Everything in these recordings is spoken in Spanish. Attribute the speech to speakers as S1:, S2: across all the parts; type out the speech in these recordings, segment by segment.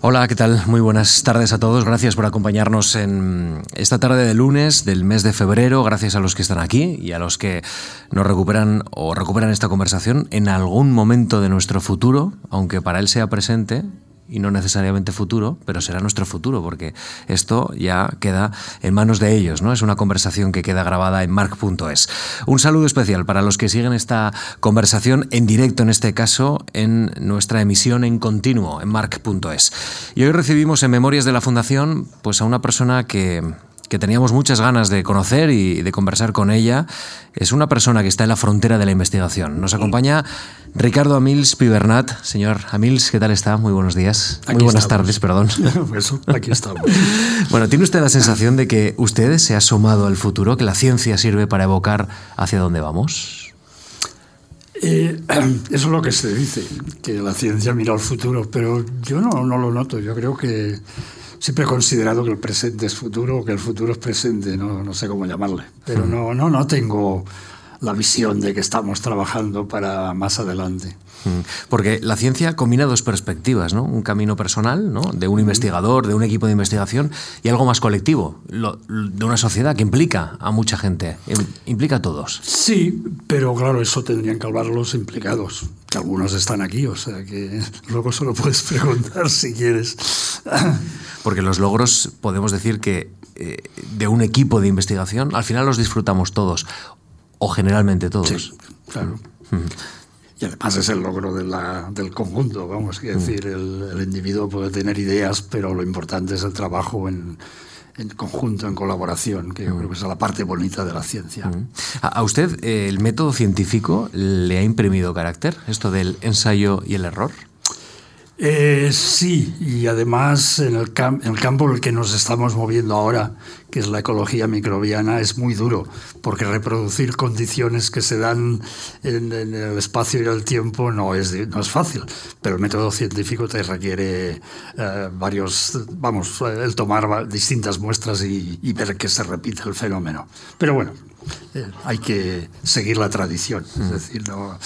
S1: Hola, ¿qué tal? Muy buenas tardes a todos. Gracias por acompañarnos en esta tarde de lunes del mes de febrero. Gracias a los que están aquí y a los que nos recuperan o recuperan esta conversación en algún momento de nuestro futuro, aunque para él sea presente y no necesariamente futuro, pero será nuestro futuro, porque esto ya queda en manos de ellos, ¿no? Es una conversación que queda grabada en mark.es. Un saludo especial para los que siguen esta conversación en directo, en este caso, en nuestra emisión en continuo, en mark.es. Y hoy recibimos en Memorias de la Fundación pues a una persona que que teníamos muchas ganas de conocer y de conversar con ella. Es una persona que está en la frontera de la investigación. Nos acompaña Ricardo Amils Pibernat. Señor Amils, ¿qué tal está? Muy buenos días. Muy buenas tardes, perdón.
S2: Pues aquí estamos.
S1: bueno, ¿tiene usted la sensación de que usted se ha asomado al futuro, que la ciencia sirve para evocar hacia dónde vamos?
S2: Eh, eso es lo que se dice, que la ciencia mira al futuro, pero yo no, no lo noto. Yo creo que siempre he considerado que el presente es futuro, que el futuro es presente, no, no sé cómo llamarle. Pero no, no, no tengo la visión de que estamos trabajando para más adelante.
S1: Porque la ciencia combina dos perspectivas, ¿no? Un camino personal, ¿no? De un investigador, de un equipo de investigación y algo más colectivo, de una sociedad que implica a mucha gente, implica a todos.
S2: Sí, pero claro, eso tendrían que hablar los implicados, que algunos están aquí, o sea que luego solo puedes preguntar si quieres.
S1: Porque los logros, podemos decir que eh, de un equipo de investigación, al final los disfrutamos todos, o generalmente todos.
S2: Sí, claro. Y además es el logro de la, del conjunto, vamos, a decir, el, el, individuo puede tener ideas, pero lo importante es el trabajo en, en conjunto, en colaboración, que yo creo que es la parte bonita de la ciencia.
S1: ¿A usted eh, el método científico le ha imprimido carácter, esto del ensayo y el error?
S2: Eh, sí, y además en el, en el, campo en el que nos estamos moviendo ahora, que es la ecología microbiana, es muy duro, porque reproducir condiciones que se dan en, el espacio y el tiempo no es, no es fácil, pero el método científico te requiere eh, varios, vamos, el tomar distintas muestras y ver que se repite el fenómeno. Pero bueno, eh, hay que seguir la tradición. Es mm. decir, no,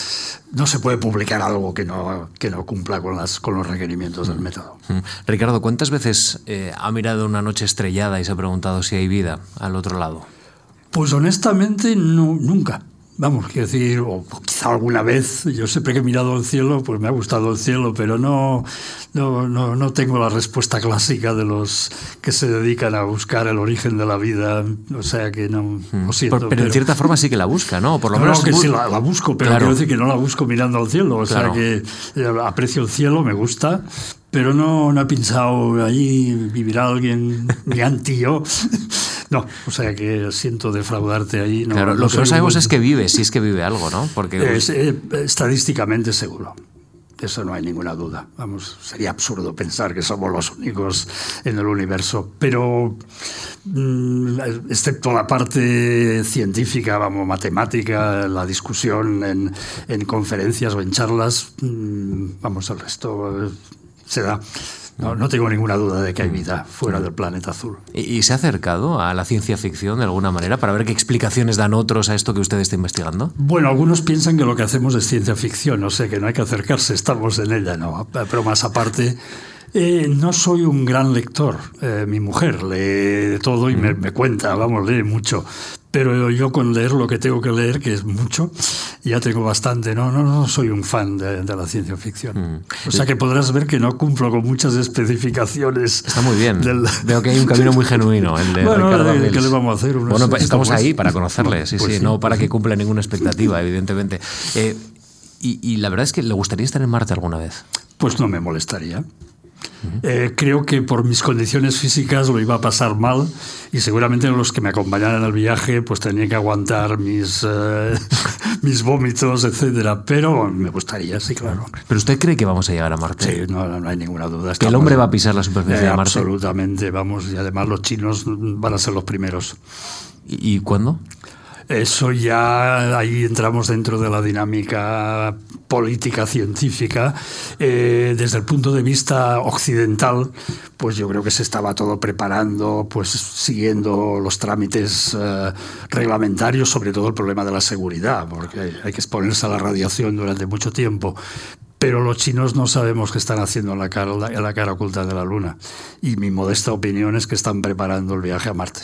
S2: no, se puede publicar algo que no, que no cumpla con, las, con los requerimientos del mm. método.
S1: Mm. Ricardo, ¿cuántas veces eh, ha mirado una noche estrellada y se ha preguntado si hay vida al otro lado?
S2: Pues honestamente, no, nunca. Vamos, quiero decir, o quizá alguna vez, yo siempre que he mirado el cielo, pues me ha gustado el cielo, pero no, no, no, no tengo la respuesta clásica de los que se dedican a buscar el origen de la vida, o sea que no,
S1: mm. lo siento. Pero, pero, en cierta forma sí que la busca, ¿no?
S2: Por lo menos... que sí la, la busco, pero claro. quiero decir que no la busco mirando al cielo, o claro. sea que eh, aprecio el cielo, me gusta, pero no, no he pensado, allí vivirá alguien, mi anti-yo. No, o sea que siento defraudarte ahí. No,
S1: claro,
S2: no
S1: lo que no sabemos es que vive, si es que vive algo, ¿no?
S2: Porque es, eh, estadísticamente seguro. Eso no hay ninguna duda. Vamos, sería absurdo pensar que somos los únicos en el universo. Pero, mmm, excepto la parte científica, vamos, matemática, la discusión en, en conferencias o en charlas, mmm, vamos, el resto se da. No, no, tengo ninguna duda de que hay vida fuera del planeta azul.
S1: ¿Y, ¿Y, se ha acercado a la ciencia ficción de alguna manera para ver qué explicaciones dan otros a esto que usted está investigando?
S2: Bueno, algunos piensan que lo que hacemos es ciencia ficción, no sé, que no hay que acercarse, estamos en ella, ¿no? Pero más aparte, eh, no soy un gran lector. Eh, mi mujer lee de todo y me, me, cuenta, vamos, lee mucho. Pero yo con leer lo que tengo que leer, que es mucho, ya tengo bastante. No, no, no soy un fan de, de la ciencia ficción. Mm. O sea que podrás ver que no cumplo con muchas especificaciones.
S1: Está muy bien. Del... Veo que hay un camino muy genuino. El de
S2: bueno,
S1: Ricardo
S2: ¿qué le vamos a hacer? Unos,
S1: bueno, estamos ahí para conocerle, sí, pues sí, sí, no para que cumpla ninguna expectativa, evidentemente. Eh, y, y la verdad es que le gustaría estar en Marte alguna vez.
S2: Pues no me molestaría. Eh, creo que por mis condiciones físicas lo iba a pasar mal y seguramente los que me acompañaran al viaje pues tenían que aguantar mis, eh, mis vómitos, etcétera. Pero me gustaría, sí, claro.
S1: ¿Pero usted cree que vamos a llegar a Marte?
S2: Sí, no, no hay ninguna duda.
S1: ¿Que el hombre va a pisar la superficie
S2: eh,
S1: de Marte?
S2: Absolutamente, vamos. Y además los chinos van a ser los primeros.
S1: ¿Y, y cuándo?
S2: Eso ya ahí entramos dentro de la dinámica política científica. Eh, desde el punto de vista occidental, pues yo creo que se estaba todo preparando, pues siguiendo los trámites eh, reglamentarios, sobre todo el problema de la seguridad, porque hay que exponerse a la radiación durante mucho tiempo pero los chinos no sabemos qué están haciendo en la cara, en la cara oculta de la Luna. Y mi modesta opinión es que están preparando el viaje a Marte.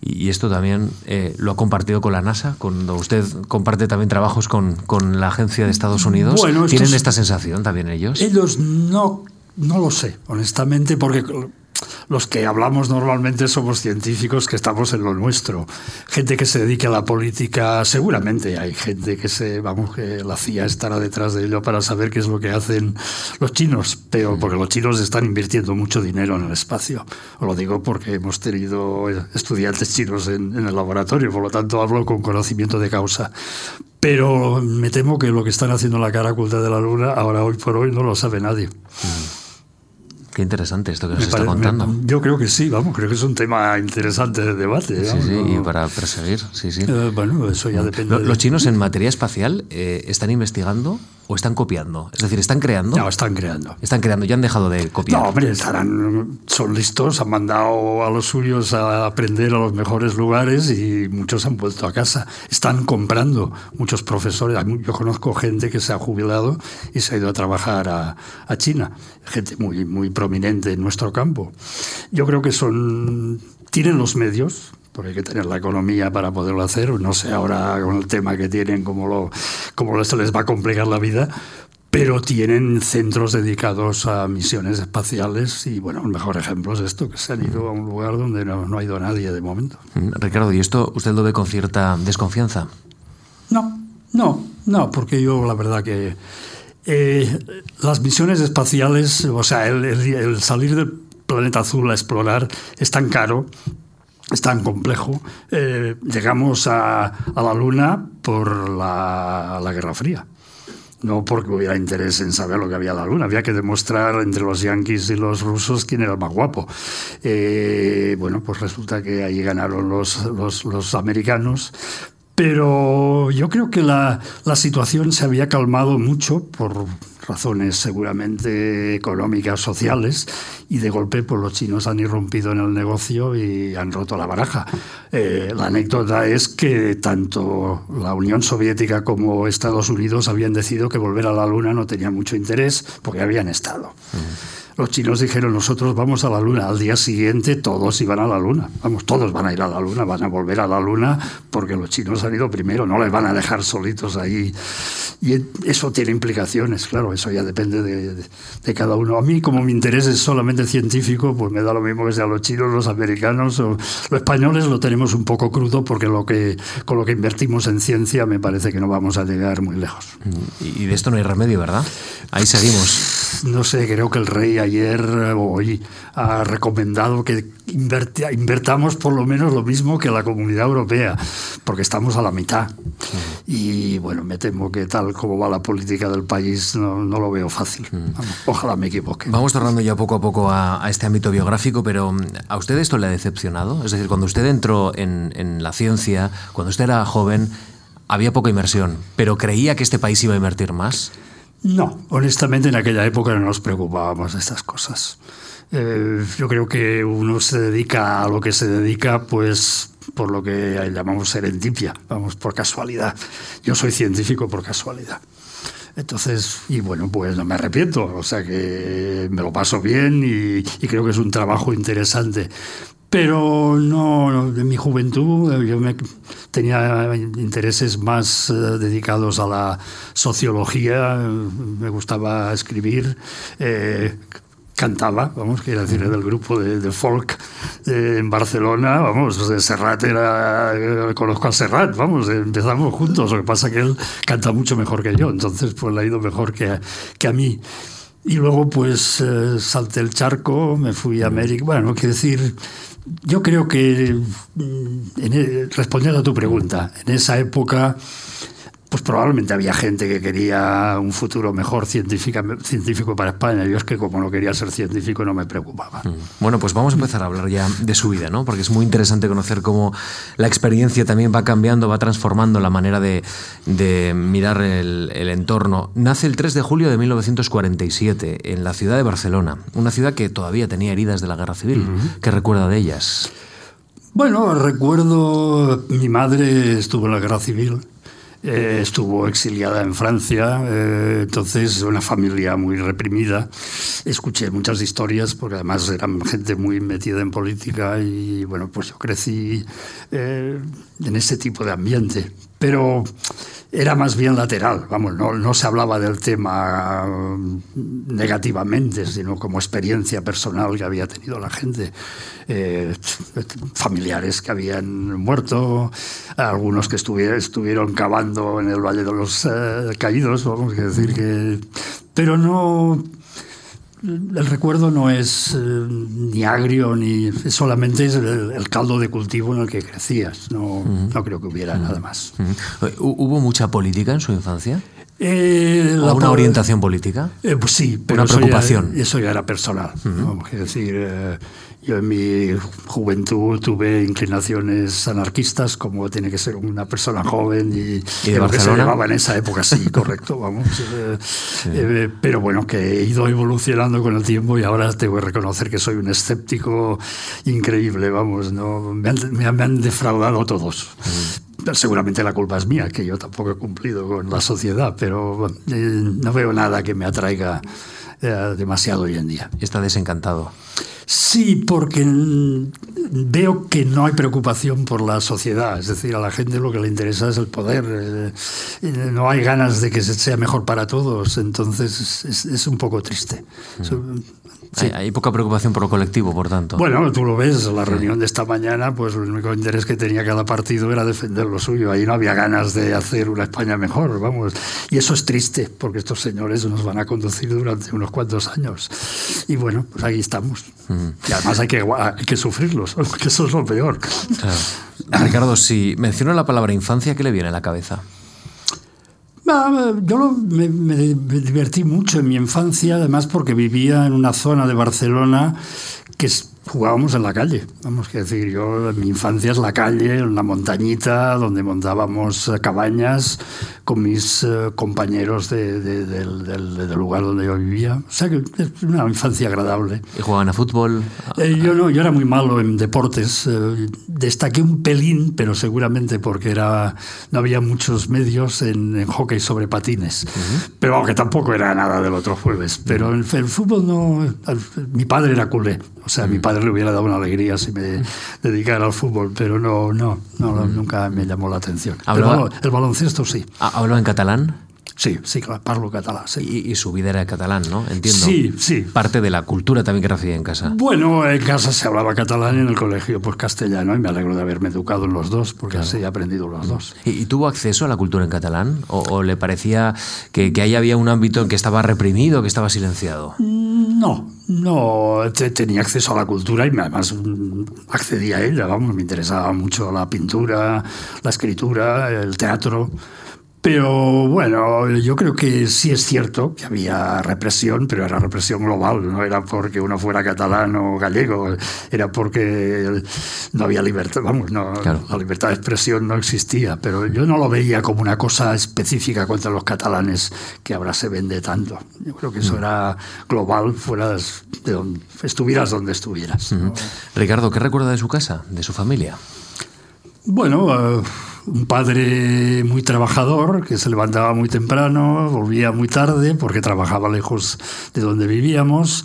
S1: Y esto también eh, lo ha compartido con la NASA, cuando usted comparte también trabajos con, con la agencia de Estados Unidos. Bueno, ¿Tienen esta sensación también ellos?
S2: Ellos no, no lo sé, honestamente, porque los que hablamos normalmente somos científicos que estamos en lo nuestro. Gente que se dedica a la política, seguramente hay gente que se, vamos, que la CIA estará detrás de ello para saber qué es lo que hacen los chinos, pero porque los chinos están invirtiendo mucho dinero en el espacio. Os lo digo porque hemos tenido estudiantes chinos en, el laboratorio, por lo tanto hablo con conocimiento de causa. Pero me temo que lo que están haciendo en la cara oculta de la Luna, ahora hoy por hoy, no lo sabe nadie.
S1: Qué interesante esto que nos está contando.
S2: yo creo que sí, vamos, creo que es un tema interesante de debate.
S1: Sí, sí, y para perseguir, sí, sí.
S2: Eh, bueno, eso ya depende.
S1: ¿Los chinos en materia espacial eh, están investigando o están copiando? Es decir, ¿están creando?
S2: No, están creando.
S1: Están creando, ya han dejado de copiar.
S2: No, hombre, estarán, son listos, han mandado a los suyos a aprender a los mejores lugares y muchos han vuelto a casa. Están comprando muchos profesores. Yo conozco gente que se ha jubilado y se ha ido a trabajar a, a China. Gente muy, muy prominente en nuestro campo. Yo creo que son, tienen los medios, porque hay que tener la economía para poderlo hacer. No sé ahora con el tema que tienen, cómo, lo, cómo se les va a complicar la vida, pero tienen centros dedicados a misiones espaciales y bueno, el mejor ejemplo es esto, que se han ido a un lugar donde no, no ha ido nadie de momento.
S1: Mm, Ricardo, ¿y esto usted lo ve con cierta desconfianza?
S2: No, no, no, porque yo la verdad que eh, las misiones espaciales, o sea, el, el salir del planeta azul a explorar es tan caro es tan complejo. Eh, llegamos a, la Luna por la, la, Guerra Fría. No porque hubiera interés en saber lo que había en la Luna. Había que demostrar entre los yanquis y los rusos quién era el más guapo. Eh, bueno, pues resulta que ahí ganaron los, los americanos, pero yo creo que la, la, situación se había calmado mucho por razones seguramente económicas, sociales, y de golpe pues, los chinos han irrumpido en el negocio y han roto la baraja. Eh, la anécdota es que tanto la Unión Soviética como Estados Unidos habían decidido que volver a la Luna no tenía mucho interés porque habían estado. Los chinos dijeron, nosotros vamos a la Luna. Al día siguiente todos iban a la Luna. Vamos, todos van a ir a la Luna, van a volver a la Luna porque los chinos han ido primero, no les van a dejar solitos ahí. Y eso tiene implicaciones, claro, eso ya depende de, cada uno. A mí, como mi interés es solamente científico, pues me da lo mismo que sean los chinos, los americanos o los españoles, lo tenemos un poco crudo porque lo que, con lo que invertimos en ciencia me parece que no vamos a llegar muy lejos.
S1: Y de esto no hay remedio, ¿verdad? Ahí seguimos.
S2: No sé, creo que el rey ayer o hoy ha recomendado que invertamos por lo menos lo mismo que la comunidad europea, porque estamos a la mitad. Y bueno, me temo que tal como va la política del país no, no lo veo fácil. Ojalá me equivoque.
S1: Vamos tornando ya poco a poco a, este ámbito biográfico, pero ¿a usted esto le ha decepcionado? Es decir, cuando usted entró en, en la ciencia, cuando usted era joven, había poca inversión, pero creía que este país iba a invertir más.
S2: No, honestamente en aquella época no nos preocupábamos de estas cosas. Eh, yo creo que uno se dedica a lo que se dedica, pues por lo que llamamos serendipia, vamos, por casualidad. Yo soy científico por casualidad. Entonces, y bueno, pues no me arrepiento, o sea que me lo paso bien y, y creo que es un trabajo interesante. Pero no, en mi juventud yo me, tenía intereses más eh, dedicados a la sociología, me gustaba escribir. Eh, cantaba, vamos, quiero decir, del grupo de, folk eh, en Barcelona, vamos, de Serrat era, conozco a Serrat, vamos, empezamos juntos, lo que pasa que él canta mucho mejor que yo, entonces pues le ha ido mejor que, que a mí. Y luego pues salté el charco, me fui a América, bueno, quiero decir, yo creo que, mm, e, respondiendo a tu pregunta, en esa época pues probablemente había gente que quería un futuro mejor científico para España. Yo es que como no quería ser científico no me preocupaba. Mm.
S1: Bueno, pues vamos a empezar a hablar ya de su vida, ¿no? Porque es muy interesante conocer cómo la experiencia también va cambiando, va transformando la manera de, mirar el, entorno. Nace el 3 de julio de 1947 en la ciudad de Barcelona, una ciudad que todavía tenía heridas de la guerra civil. ¿Qué recuerda de ellas?
S2: Bueno, recuerdo, mi madre estuvo en la guerra civil eh, estuvo exiliada en Francia, eh, entonces una familia muy reprimida. Escuché muchas historias porque además eran gente muy metida en política y bueno, pues yo crecí eh, en ese tipo de ambiente. Pero era más bien lateral, vamos, no, se hablaba del tema negativamente, sino como experiencia personal que había tenido la gente, eh, familiares que habían muerto, algunos que estuvieron, estuvieron cavando en el Valle de los eh, Caídos, vamos a decir que... Pero no el recuerdo no es eh, ni agrio, ni solamente es el, caldo de cultivo en el que crecías. No, no creo que hubiera nada más.
S1: ¿Hubo mucha política en su infancia? Eh, ¿Una orientación política?
S2: Eh, pues sí, pero
S1: una preocupación.
S2: Eso ya, era personal. Es decir, eh, yo en mi juventud tuve inclinaciones anarquistas, como tiene que ser una persona joven y,
S1: ¿Y de lo que se
S2: llevaba en esa época, sí, correcto, vamos. pero bueno, que he ido evolucionando con el tiempo y ahora tengo que reconocer que soy un escéptico increíble, vamos, no me han, defraudado todos. Seguramente la culpa es mía, que yo tampoco he cumplido con la sociedad, pero eh, no veo nada que me atraiga eh, demasiado hoy en día.
S1: ¿Está desencantado?
S2: Sí, porque veo que no hay preocupación por la sociedad, es decir, a la gente lo que le interesa es el poder, eh, no hay ganas de que sea mejor para todos, entonces es, un poco triste. Mm.
S1: Hay, poca preocupación por lo colectivo, por tanto.
S2: Bueno, tú lo ves, la reunión de esta mañana, pues el único interés que tenía cada partido era defender lo suyo. Ahí no había ganas de hacer una España mejor, vamos. Y eso es triste, porque estos señores nos van a conducir durante unos cuantos años. Y bueno, pues ahí estamos. Y además hay que, hay que sufrirlos, que eso es lo peor.
S1: Ricardo, si menciono la palabra infancia, ¿qué le viene a la cabeza?
S2: Yo me, divertí mucho en mi infancia, además porque vivía en una zona de Barcelona que jugábamos en la calle. Vamos a decir, yo en mi infancia es la calle, en una montañita donde montábamos eh, cabañas con mis eh, compañeros del, lugar donde yo vivía. O sea que es una infancia agradable.
S1: ¿Y jugaban a fútbol?
S2: Eh, yo no, yo era muy malo en deportes. destaqué un pelín, pero seguramente porque era no había muchos medios en, hockey sobre patines. Pero aunque tampoco era nada del otro jueves. Pero en el, fútbol no. mi padre era culé. O sea, mi padre le hubiera dado una alegría si me dedicara al fútbol, pero no, no, no nunca me llamó la atención. El, baloncesto sí.
S1: ¿Habló en catalán?
S2: Sí, sí, parlo catalán. Sí.
S1: Y, su vida era catalán, ¿no? Entiendo.
S2: Sí, sí.
S1: Parte de la cultura también que recibía en casa.
S2: Bueno, en casa se hablaba catalán y en el colegio pues castellano y me alegro de haberme educado en los dos porque así he aprendido los dos.
S1: ¿Y, tuvo acceso a la cultura en catalán? ¿O, le parecía que, que, ahí había un ámbito en que estaba reprimido, que estaba silenciado?
S2: No, no. Tenía acceso a la cultura y además mm, accedía a ella, vamos, me interesaba mucho la pintura, la escritura, el teatro. Pero bueno, yo creo que sí es cierto que había represión, pero era represión global, no era porque uno fuera catalán o gallego, era porque no había libertad, vamos, no, la libertad de expresión no existía, pero yo no lo veía como una cosa específica contra los catalanes que ahora se vende tanto. Yo creo que eso mm. era global, fueras de donde estuvieras donde estuvieras.
S1: Ricardo, ¿qué recuerda de su casa, de su familia?
S2: Bueno, eh, un padre muy trabajador, que se levantaba muy temprano, volvía muy tarde porque trabajaba lejos de donde vivíamos.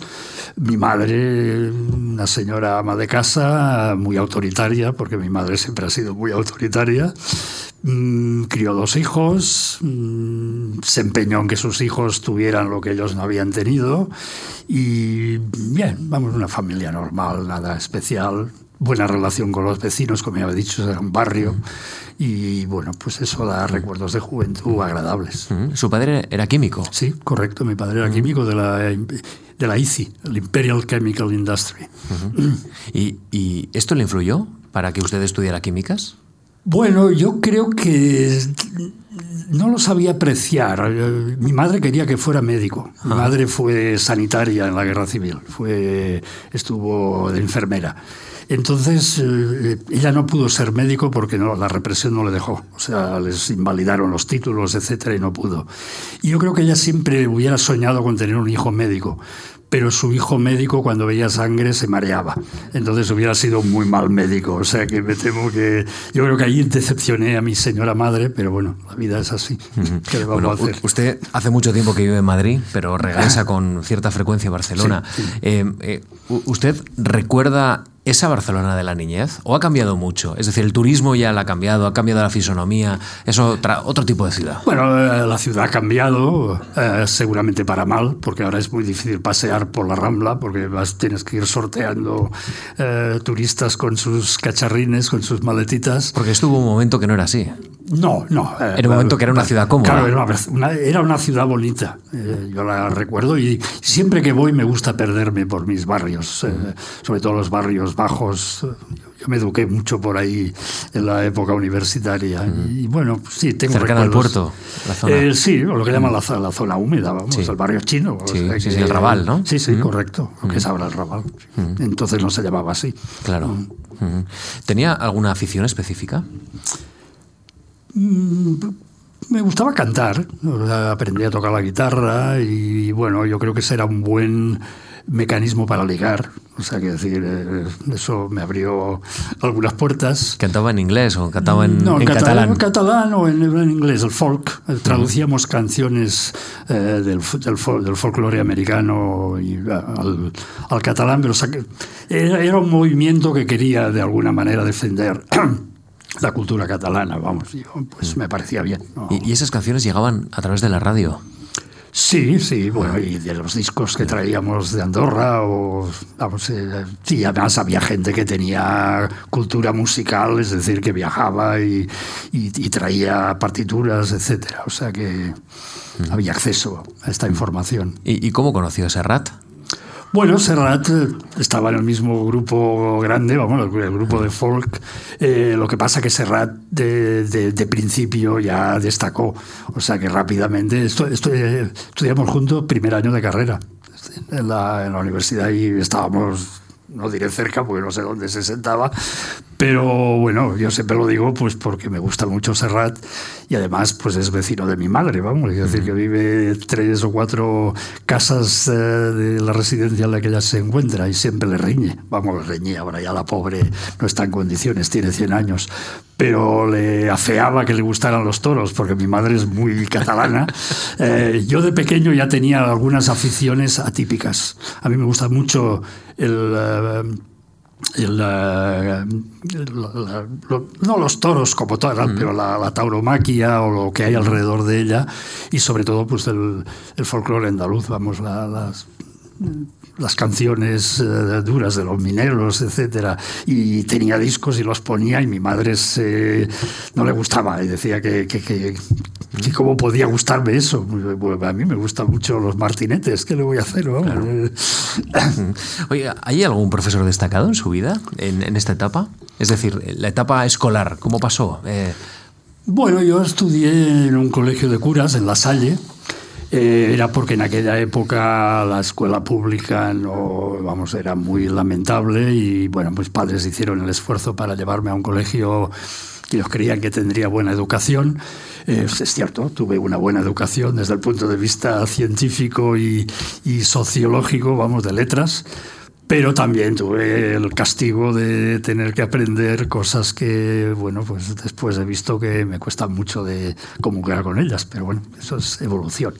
S2: Mi madre, una señora ama de casa, muy autoritaria, porque mi madre siempre ha sido muy autoritaria. Mm, crió dos hijos, mm, se empeñó en que sus hijos tuvieran lo que ellos no habían tenido y bien, vamos, una familia normal, nada especial, buena relación con los vecinos, como ya he dicho, era un barrio. Y bueno, pues eso da recuerdos de juventud agradables.
S1: ¿Su padre era químico?
S2: Sí, correcto. Mi padre era químico de la, de la ICI, el Imperial Chemical Industry.
S1: ¿Y, esto le influyó para que usted estudiara químicas?
S2: Bueno, yo creo que no lo sabía apreciar. Mi madre quería que fuera médico. Mi madre fue sanitaria en la guerra civil, fue, estuvo de enfermera. Entonces, eh, ella no pudo ser médico porque no, la represión no le dejó. O sea, les invalidaron los títulos, etcétera, y no pudo. Y yo creo que ella siempre hubiera soñado con tener un hijo médico pero su hijo médico cuando veía sangre se mareaba. Entonces hubiera sido muy mal médico. O sea que me temo que yo creo que ahí decepcioné a mi señora madre, pero bueno, la vida es así. ¿Qué le vamos
S1: Bueno,
S2: a hacer?
S1: usted hace mucho tiempo que vive en Madrid, pero regresa con cierta frecuencia a Barcelona.
S2: Sí, sí.
S1: Eh, eh, ¿Usted recuerda esa Barcelona de la niñez o ha cambiado mucho? Es decir, el turismo ya la ha cambiado, ha cambiado la fisonomía, es otra, otro tipo de ciudad.
S2: Bueno, eh, la ciudad ha cambiado, eh, seguramente para mal, porque ahora es muy difícil pasear por la Rambla, porque vas, tienes que ir sorteando eh, turistas con sus cacharrines, con sus maletitas.
S1: Porque estuvo un momento que no era así.
S2: No, no. eh,
S1: Era un momento que era una ciudad cómoda.
S2: Claro, era una, una- era una ciudad bonita. eh, yo la recuerdo y siempre que voy me gusta perderme por mis barrios, eh, sobre todo los barrios bajos. Yo me eduqué mucho por ahí en la época universitaria. Y bueno, pues sí, tengo
S1: Cercana al
S2: recuerdos.
S1: puerto, la zona.
S2: Eh, sí, lo que llaman la, la zona húmeda, vamos,
S1: Sí.
S2: el barrio chino. o
S1: Sí,
S2: sea
S1: sí,
S2: que-
S1: sí, el Raval, ¿no?
S2: Sí, sí,
S1: Mm.
S2: correcto. Lo que es ahora el Raval. Entonces no se llamaba así.
S1: Claro. Ujú. ¿Tenía alguna afición específica?
S2: Me gustaba cantar, aprendí a tocar la guitarra y bueno, yo creo que ese era un buen mecanismo para ligar. O sea, que decir, eh, eso me abrió algunas puertas.
S1: ¿Cantaba en inglés o cantaba en,
S2: no,
S1: en
S2: cata-
S1: catalán?
S2: en catalán o en, en inglés, el folk. Traducíamos canciones eh, del, del, del folclore americano y, al, al catalán, pero saque- era, era un movimiento que quería de alguna manera defender la cultura catalana, vamos, pues me parecía bien. ¿no?
S1: ¿Y, y esas canciones llegaban a través de la radio?
S2: Sí, sí, bueno, y de los discos que traíamos de Andorra, o vamos, eh, sí, además había gente que tenía cultura musical, es decir, que viajaba y, y- y traía partituras, etcétera. O sea que había acceso a esta información.
S1: ¿Y, y cómo conoció a Serrat?
S2: Bueno, Serrat eh, estaba en el mismo grupo grande, vamos, el, grupo de folk. Eh, lo que pasa que Serrat de, principio ya destacó. O sea que rápidamente esto, estudiamos juntos primer año de carrera en la, en la universidad y estábamos, no diré cerca porque no sé dónde se sentaba, pero bueno, yo siempre lo digo pues porque me gusta mucho Serrat y además pues es vecino de mi madre, vamos, es decir, que vive tres o cuatro casas eh, de la residencia en la que ella se encuentra y siempre le riñe, vamos, le reñía, ahora ya la pobre no está en condiciones, tiene 100 años, pero le afeaba que le gustaran los toros porque mi madre es muy catalana. Eh, yo de pequeño ya tenía algunas aficiones atípicas. A mí me gusta mucho el... eh, la- la- no los toros como tal, pero la, tauromaquia o lo que hay alrededor de ella y sobre todo pues el, el folclore andaluz, vamos, la- las, las canciones eh, duras de los mineros, etcétera, y tenía discos y los ponía y mi madre se, no le gustaba y decía que, que, que- que cómo podía gustarme eso. Bueno, a mí me gustan mucho los martinetes, ¿qué le voy a hacer? vamos?
S1: Oye, ¿hay algún profesor destacado en su vida, en, en esta etapa? Es decir, la etapa escolar, ¿cómo pasó? Eh,
S2: Bueno, yo estudié en un colegio de curas en La Salle. Eh, era porque en aquella época la escuela pública no, vamos, era muy lamentable y bueno, pues padres hicieron el esfuerzo para llevarme a un colegio que ellos creían que tendría buena educación. Eh, es cierto, tuve una buena educación desde el punto de vista científico y, y sociológico, vamos, de letras. Pero también tuve el castigo de tener que aprender cosas que, bueno, pues después he visto que me cuesta mucho de comulgar con ellas. Pero bueno, eso es evolución.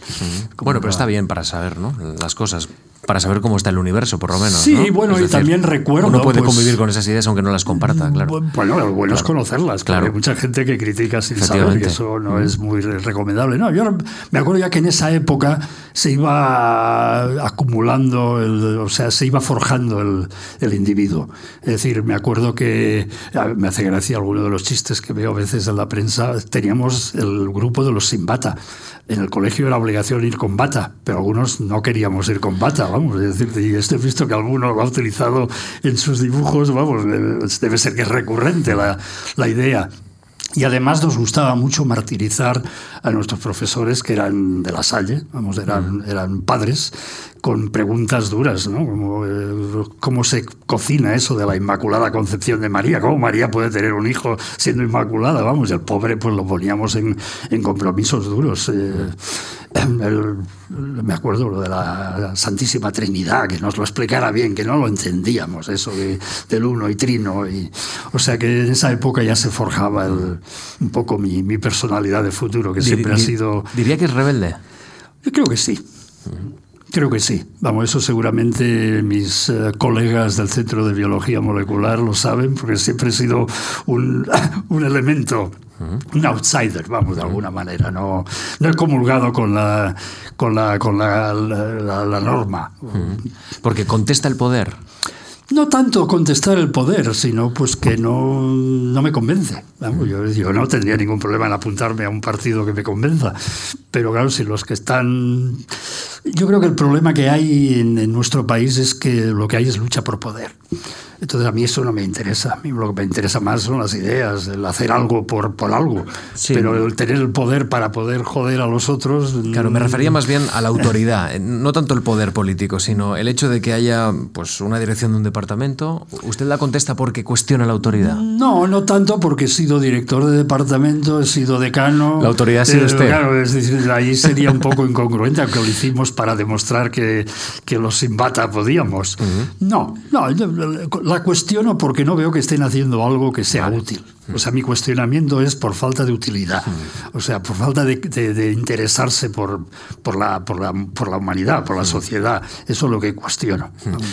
S1: Bueno, pero está bien para saber ¿no? las cosas, para saber cómo está el universo, por lo menos.
S2: Sí,
S1: ¿no?
S2: bueno,
S1: Es
S2: y
S1: decir,
S2: también recuerdo,
S1: Uno puede
S2: pues-
S1: convivir con esas ideas aunque no las comparta, claro.
S2: Bu- Bueno, lo bueno es conocerlas,
S1: Claro.
S2: hay mucha gente que critica sin saber y eso no es muy re- recomendable. No, yo me acuerdo ya que en esa época se iba acumulando, el- o sea, se iba forjando el, el individuo. Es decir, me acuerdo que, me hace gracia alguno de los chistes que veo a veces en la prensa, teníamos el grupo de los sin bata. En el colegio era obligación ir con bata, pero algunos no queríamos ir con bata, vamos. Es decir, y esto he visto que alguno lo ha utilizado en sus dibujos, vamos, eh, debe ser que es recurrente la, la idea. Y además nos gustaba mucho martirizar a nuestros profesores que eran de la Salle, vamos, eran, eran padres, con preguntas duras, ¿no? Como, eh, ¿Cómo se cocina eso de la Inmaculada Concepción de María? ¿Cómo María puede tener un hijo siendo inmaculada? Vamos, y el pobre pues lo poníamos en, en compromisos duros. eh, me acuerdo lo de la Santísima Trinidad, que nos lo explicara bien, que no lo entendíamos, eso del uno y trino. Y, o sea que en esa época ya se forjaba un poco mi, mi, personalidad de futuro, que siempre ha sido...
S1: ¿Diría que es rebelde?
S2: Yo creo que sí. Creo que sí. Vamos, eso seguramente mis eh, colegas del Centro de Biología Molecular lo saben, porque siempre he sido un, un elemento, un outsider, vamos, de alguna manera. No, no he comulgado con la, con la, con la, la norma.
S1: Porque contesta el poder.
S2: No tanto contestar el poder, sino pues que no, no me convence. Yo, yo, no tendría ningún problema en apuntarme a un partido que me convenza. Pero claro, si los que están... Yo creo que el problema que hay en, en nuestro país es que lo que hay es lucha por poder. Entonces a mí eso no me interesa. A mí lo que me interesa más son las ideas, el hacer algo por, por algo. Pero el tener el poder para poder joder a los otros...
S1: Claro, me refería más bien a la autoridad. No tanto el poder político, sino el hecho de que haya pues, una dirección de un departamento. ¿Usted la contesta porque cuestiona la autoridad?
S2: No, no tanto porque he sido director de departamento, he sido decano...
S1: La autoridad ha sido usted.
S2: Claro, es decir, ahí sería un poco incongruente, aunque lo hicimos para demostrar que, que los sin bata podíamos. No, no la cuestiono porque no veo que estén haciendo algo que sea útil. O sea, mi cuestionamiento es por falta de utilidad, o sea, por falta de, interesarse por, por, la, por, la, por la humanidad, por la sociedad. Eso es lo que cuestiono.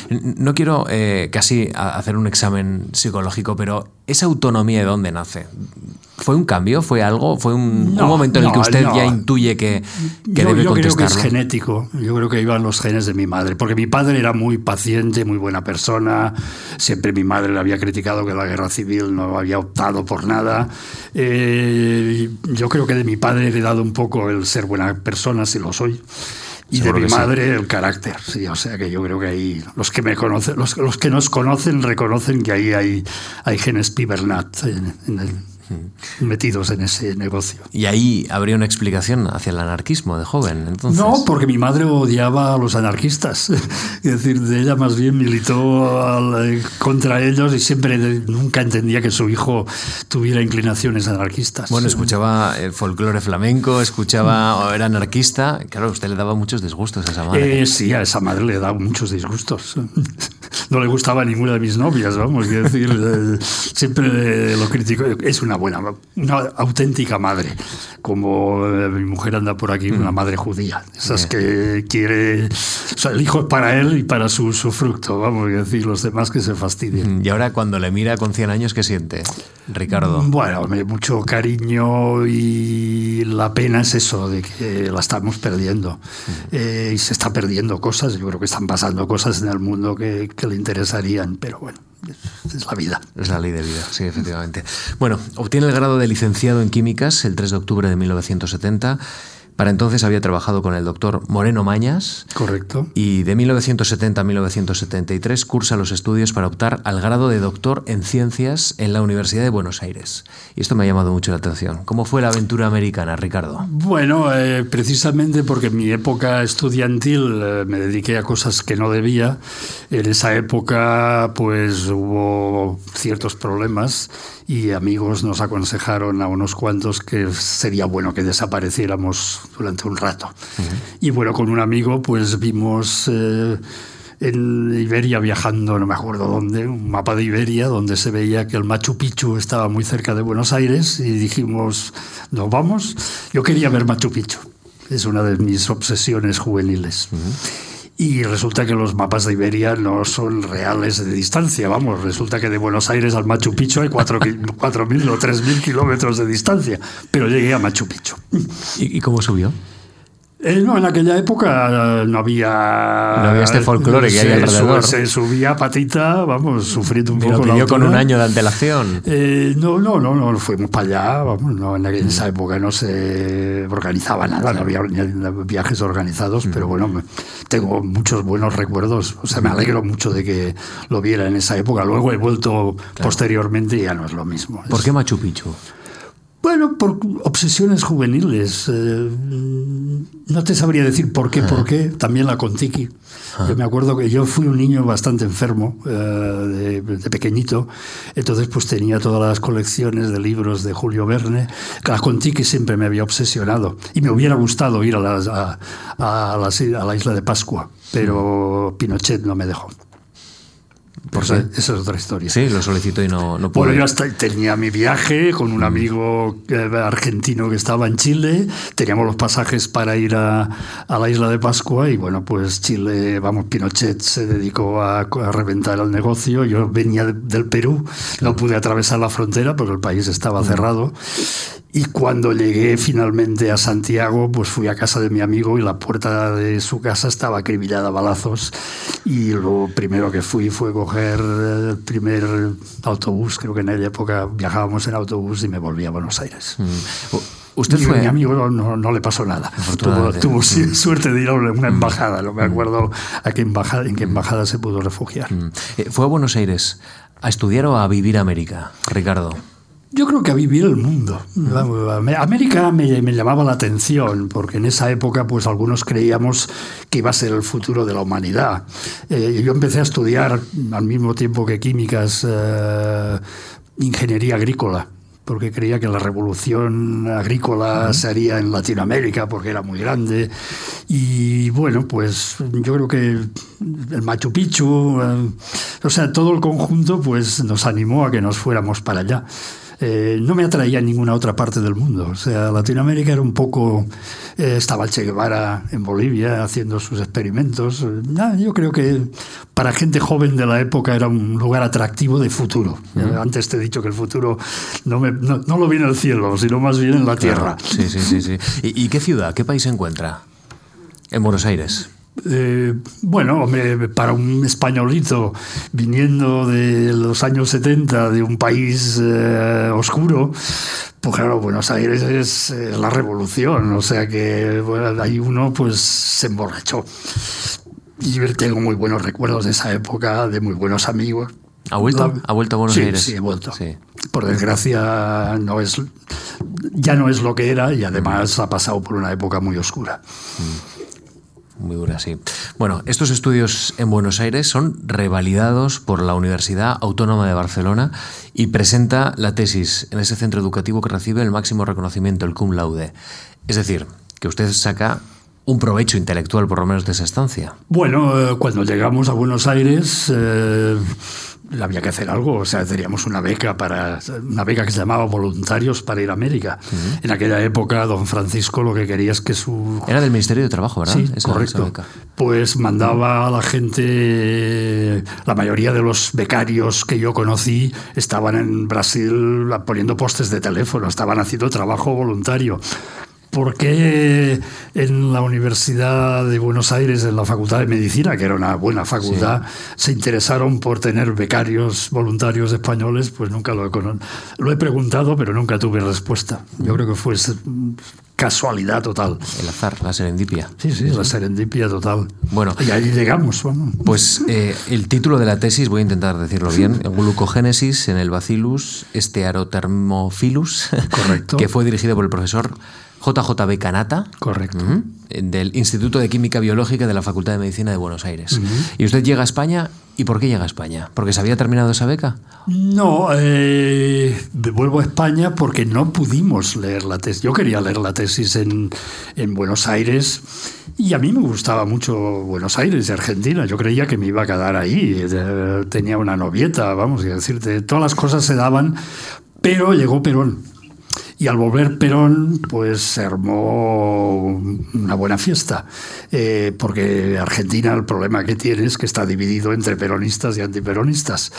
S1: No quiero eh, casi hacer un examen psicológico, pero ¿esa autonomía de dónde nace? ¿Fue un cambio? ¿Fue algo? ¿Fue un, momento en el que usted ya intuye que, que
S2: yo,
S1: debe
S2: yo creo que es genético. Yo creo que iban los genes de mi madre. Porque mi padre era muy paciente, muy buena persona. Siempre mi madre le había criticado que la guerra civil no había optado por nada. Eh, yo creo que de mi padre he heredado un poco el ser buena persona, si lo soy. Y de mi madre el carácter, sí, o sea que yo creo que ahí los que me conocen, los, los que nos conocen reconocen que ahí hay, hay genes Pibernat en, en el, metidos en ese negocio.
S1: Y ahí habría una explicación hacia el anarquismo de joven, entonces.
S2: No, porque mi madre odiaba a los anarquistas. es decir, de ella más bien militó contra ellos y siempre nunca entendía que su hijo tuviera inclinaciones anarquistas.
S1: Bueno, escuchaba el folclore flamenco, escuchaba, era anarquista. Claro, usted le daba muchos disgustos a esa madre.
S2: Eh, sí, a esa madre le daba muchos disgustos. no le gustaba ninguna de mis novias, vamos, quiero decir, eh, siempre lo critico. Es una buena, una auténtica madre, como eh, mi mujer anda por aquí, una mm. madre judía, esas que quiere, o sea, el hijo es para él y para su, su fruto, vamos a decir, los demás que se fastidien.
S1: Y ahora cuando le mira con 100 años, ¿qué siente, Ricardo?
S2: Bueno, mucho cariño y la pena es eso, de que la estamos perdiendo. Eh, y se está perdiendo cosas, yo creo que están pasando cosas en el mundo que, que le interesarían, pero bueno es la vida.
S1: Es la ley de vida, sí, efectivamente. Bueno, obtiene el grado de licenciado en químicas el 3 de octubre de 1970 para entonces había trabajado con el doctor Moreno Mañas.
S2: Correcto.
S1: Y de 1970 a 1973 cursa los estudios para optar al grado de doctor en ciencias en la Universidad de Buenos Aires. Y esto me ha llamado mucho la atención. ¿Cómo fue la aventura americana, Ricardo?
S2: Bueno, eh, precisamente porque en mi época estudiantil eh, me dediqué a cosas que no debía. En esa época, pues hubo ciertos problemas y amigos nos aconsejaron a unos cuantos que sería bueno que desapareciéramos durante un rato. Y bueno, con un amigo pues vimos eh, en Iberia viajando, no me acuerdo dónde, un mapa de Iberia donde se veía que el Machu Picchu estaba muy cerca de Buenos Aires y dijimos, nos vamos. Yo quería ver Machu Picchu. Es una de mis obsesiones juveniles. Y resulta que los mapas de Iberia no son reales de distancia. Vamos, resulta que de Buenos Aires al Machu Picchu hay 4.000 o 3.000 kilómetros de distancia. Pero llegué a Machu Picchu.
S1: ¿Y, cómo subió?
S2: Eh, no, en aquella época no había.
S1: No había este folclore que hay alrededor.
S2: Se subía patita, vamos, sufriendo un poco.
S1: Lo con un año de antelación.
S2: Eh, no, no, no, no, fuimos para allá, vamos, no, en, esa época no se organizaba nada, no había viajes organizados, pero bueno, tengo muchos buenos recuerdos. O sea, me alegro mucho de que lo viera en esa época. Luego he vuelto posteriormente y ya no es lo mismo.
S1: ¿Por qué Machu Picchu?
S2: Bueno, por obsesiones juveniles. Eh, no te sabría decir por qué, por qué. También la Contiki. Yo me acuerdo que yo fui un niño bastante enfermo eh, de, pequeñito, entonces pues tenía todas las colecciones de libros de Julio Verne. La Contiki siempre me había obsesionado y me hubiera gustado ir a, la, a la isla de Pascua, pero Pinochet no me dejó. Por esa, esa, es otra historia.
S1: Sí, lo solicito y no, no puedo.
S2: Bueno, yo hasta tenía mi viaje con un mm. amigo eh, argentino que estaba en Chile. Teníamos los pasajes para ir a, a la isla de Pascua y bueno, pues Chile, vamos, Pinochet se dedicó a, a reventar el negocio. Yo venía del Perú, no pude atravesar la frontera porque el país estaba mm. cerrado. Y cuando llegué finalmente a Santiago, pues fui a casa de mi amigo y la puerta de su casa estaba acribillada a balazos. Y lo primero que fui fue coger el primer autobús, creo que en aquella época viajábamos en autobús y me volví a Buenos Aires. Mm. Usted fue... Mi amigo no, no, le pasó nada. Tuvo, tuvo mm. suerte de ir a una mm. embajada. No me acuerdo a qué embajada, en qué embajada se pudo refugiar.
S1: Eh, ¿Fue a Buenos Aires a estudiar o a vivir América, Ricardo?
S2: Yo creo que a vivir el mundo. América me, me, llamaba la atención porque en esa época pues algunos creíamos que iba a ser el futuro de la humanidad. Eh, yo empecé a estudiar al mismo tiempo que químicas eh, ingeniería agrícola porque creía que la revolución agrícola se haría en Latinoamérica porque era muy grande. Y bueno, pues yo creo que el Machu Picchu, eh, o sea, todo el conjunto pues nos animó a que nos fuéramos para allá. Eh, no me atraía a ninguna otra parte del mundo. O sea, Latinoamérica era un poco... Eh, estaba Che Guevara en Bolivia haciendo sus experimentos. yo creo que para gente joven de la época era un lugar atractivo de futuro. Antes te he dicho que el futuro no, no, lo viene el cielo, sino más bien en la tierra.
S1: Sí, sí, sí. sí. ¿Y, ¿Y qué ciudad, qué país se encuentra? En Buenos Aires.
S2: Eh, bueno, para un españolito viniendo de los años 70 de un país eh, oscuro, pues claro, Buenos Aires es eh, la revolución, o sea que ahí uno pues se emborrachó. Y tengo muy buenos recuerdos de esa época, de muy buenos amigos.
S1: ¿Ha vuelto, ¿Ha vuelto a Buenos Aires?
S2: Sí, he vuelto. Por desgracia, no es, ya no es lo que era y además ha pasado por una época muy oscura. Mm
S1: muy dura, sí. Bueno, estos estudios en Buenos Aires son revalidados por la Universidad Autónoma de Barcelona y presenta la tesis en ese centro educativo que recibe el máximo reconocimiento, el cum laude. Es decir, que usted saca un provecho intelectual por lo menos de esa estancia.
S2: Bueno, eh, cuando llegamos a Buenos Aires... Eh, había que hacer algo, o sea, teníamos una beca para una beca que se llamaba Voluntarios para ir a América. En aquella época, don Francisco lo que quería es que su
S1: era del Ministerio de Trabajo, ¿verdad?
S2: Sí, correcto. pues mandaba a la gente, la mayoría de los becarios que yo conocí estaban en Brasil poniendo postes de teléfono, estaban haciendo trabajo voluntario. ¿Por qué en la Universidad de Buenos Aires, en la Facultad de Medicina, que era una buena facultad, se interesaron por tener becarios voluntarios españoles? Pues nunca lo he, lo he preguntado, pero nunca tuve respuesta. Yo creo que fue casualidad total.
S1: El azar, la serendipia.
S2: Sí, sí, la serendipia total. Bueno, y ahí llegamos.
S1: Pues eh, el título de la tesis, voy a intentar decirlo bien, Glucogénesis en el Bacillus Estearothermophilus,
S2: Correcto.
S1: que fue dirigido por el profesor JJB Canata.
S2: Correcto.
S1: del Instituto de Química Biológica de la Facultad de Medicina de Buenos Aires. Y usted llega a España. ¿Y por qué llega a España? ¿Porque se había terminado esa beca?
S2: No, eh, vuelvo a España porque no pudimos leer la tesis. Yo quería leer la tesis en, en Buenos Aires y a mí me gustaba mucho Buenos Aires y Argentina. Yo creía que me iba a quedar ahí. Eh, tenía una novieta, vamos a decirte. Todas las cosas se daban, pero llegó Perón y al volver Perón, pues se armó una buena fiesta, eh, porque Argentina el problema que tiene es que está dividido entre peronistas y antiperonistas.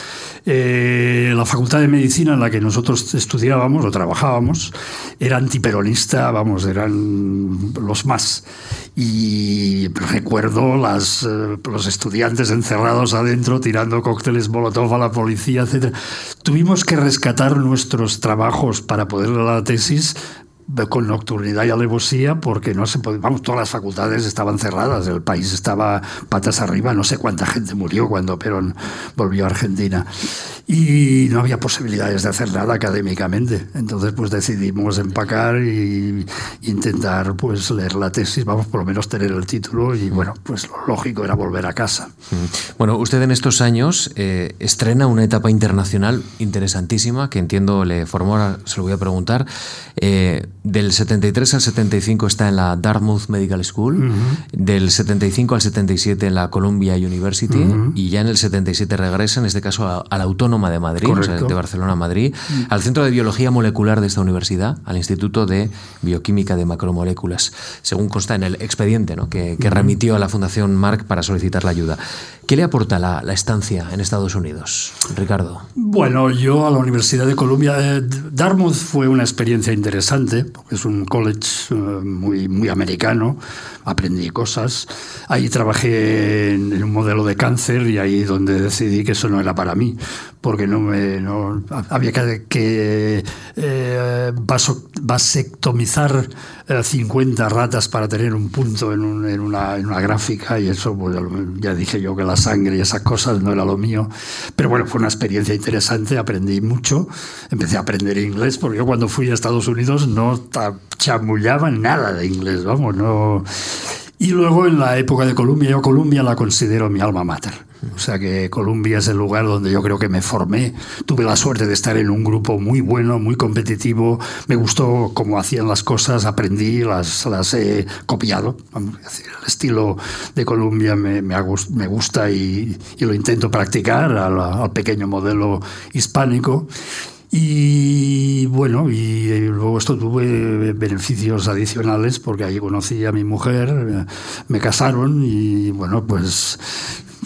S2: Eh, la Facultad de Medicina en la que nosotros estudiábamos o trabajábamos era antiperonista, vamos, eran los más. Y recuerdo las, eh, los estudiantes encerrados adentro tirando cócteles Molotov a la policía, etc. Tuvimos que rescatar nuestros trabajos para poder la con nocturnidad y alevosía porque no se podía, vamos, todas las facultades estaban cerradas, el país estaba patas arriba, no sé cuánta gente murió cuando Perón volvió a Argentina y no había posibilidades de hacer nada académicamente. Entonces pues decidimos empacar y intentar pues leer la tesis, vamos, por lo menos tener el título y bueno, pues lo lógico era volver a casa.
S1: Bueno, usted en estos años eh, estrena una etapa internacional interesantísima que entiendo le formó, se lo voy a preguntar. Eh, del 73 al 75 está en la Dartmouth Medical School, del 75 al 77 en la Columbia University y ya en el 77 regresa, en este caso, a, la Autónoma de Madrid, de Barcelona a Madrid, al Centro de Biología Molecular de esta universidad, al Instituto de Bioquímica de Macromoléculas, según consta en el expediente ¿no? que, remitió a la Fundación Marc para solicitar la ayuda. ¿Qué le aporta la, estancia en Estados Unidos, Ricardo?
S2: Bueno, yo a la Universidad de Columbia, eh, Dartmouth fue una experiencia interesante, es un college eh, muy, muy americano, aprendí cosas. Ahí trabajé en, un modelo de cáncer y ahí donde decidí que eso no era para mí, porque no me, no, había que, que eh, vasectomizar 50 ratas para tener un punto en, una, en, una, gráfica y eso, pues ya dije yo que la sangre y esas cosas no era lo mío. Pero bueno, fue una experiencia interesante, aprendí mucho, empecé a aprender inglés, porque yo cuando fui a Estados Unidos no chamullaba nada de inglés, vamos, no... Y luego en la época de Columbia, yo Columbia la considero mi alma mater. O sea que Columbia es el lugar donde yo creo que me formé. Tuve la suerte de estar en un grupo muy bueno, muy competitivo. Me gustó cómo hacían las cosas, aprendí, las, las he copiado. El estilo de Columbia me, me, me gusta y, y, lo intento practicar al, al pequeño modelo hispánico. Y bueno, y luego esto tuve beneficios adicionales porque allí conocí a mi mujer, me casaron y bueno, pues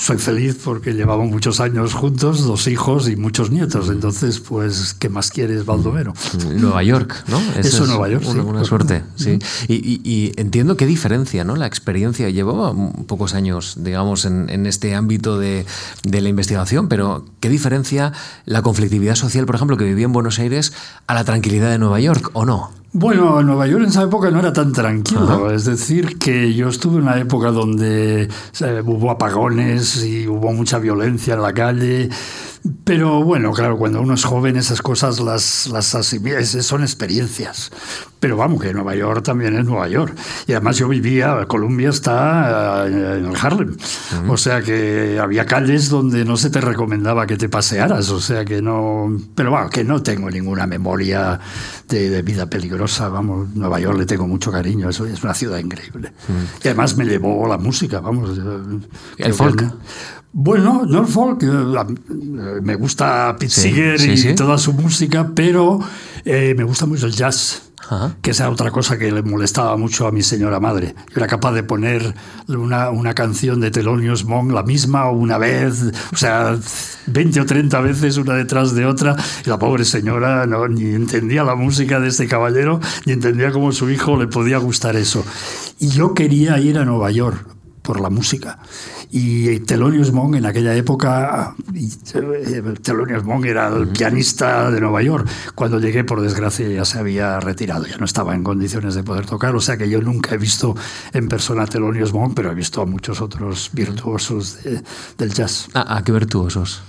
S2: soy feliz porque llevamos muchos años juntos, dos hijos y muchos nietos. Entonces, pues, ¿qué más quieres, Baldomero?
S1: Nueva York, ¿no?
S2: Eso es Nueva York,
S1: una,
S2: sí.
S1: Una suerte, sí. Y, entiendo qué diferencia, ¿no? La experiencia. Llevaba pocos años, digamos, en, este ámbito de, de, la investigación, pero ¿qué diferencia la conflictividad social, por ejemplo, que vivía en Buenos Aires a la tranquilidad de Nueva York, o no?
S2: Bueno, Nueva York en esa época no era tan tranquilo. Es decir, que yo estuve en una época donde hubo apagones y hubo mucha violencia en la calle. Pero bueno, claro, cuando uno es joven esas cosas las, las son experiencias. Pero vamos, que Nueva York también es Nueva York. Y además yo vivía, Colombia está eh, en el Harlem. O sea que había calles donde no se te recomendaba que te pasearas. O sea que no... Pero bueno, que no tengo ninguna memoria de, vida peligrosa. Vamos, Nueva York le tengo mucho cariño. Eso es una ciudad increíble. Y además me llevó la música, vamos.
S1: El folk.
S2: Bueno, Norfolk, eh, me gusta Pete Seeger y toda su música, pero eh, me gusta mucho el jazz. Que esa otra cosa que le molestaba mucho a mi señora madre. Yo era capaz de poner una, una canción de Thelonious Monk, la misma una vez, o sea, 20 o 30 veces una detrás de otra, y la pobre señora no, ni entendía la música de este caballero, ni entendía cómo su hijo le podía gustar eso. Y yo quería ir a Nueva York por la música. Y Thelonious Monk en aquella época, eh, Thelonious Monk era el pianista de Nueva York. Cuando llegué, por desgracia, ya se había retirado, ya no estaba en condiciones de poder tocar. O sea que yo nunca he visto en persona a Thelonious Monk, pero he visto a muchos otros virtuosos del jazz.
S1: ¿A qué virtuosos?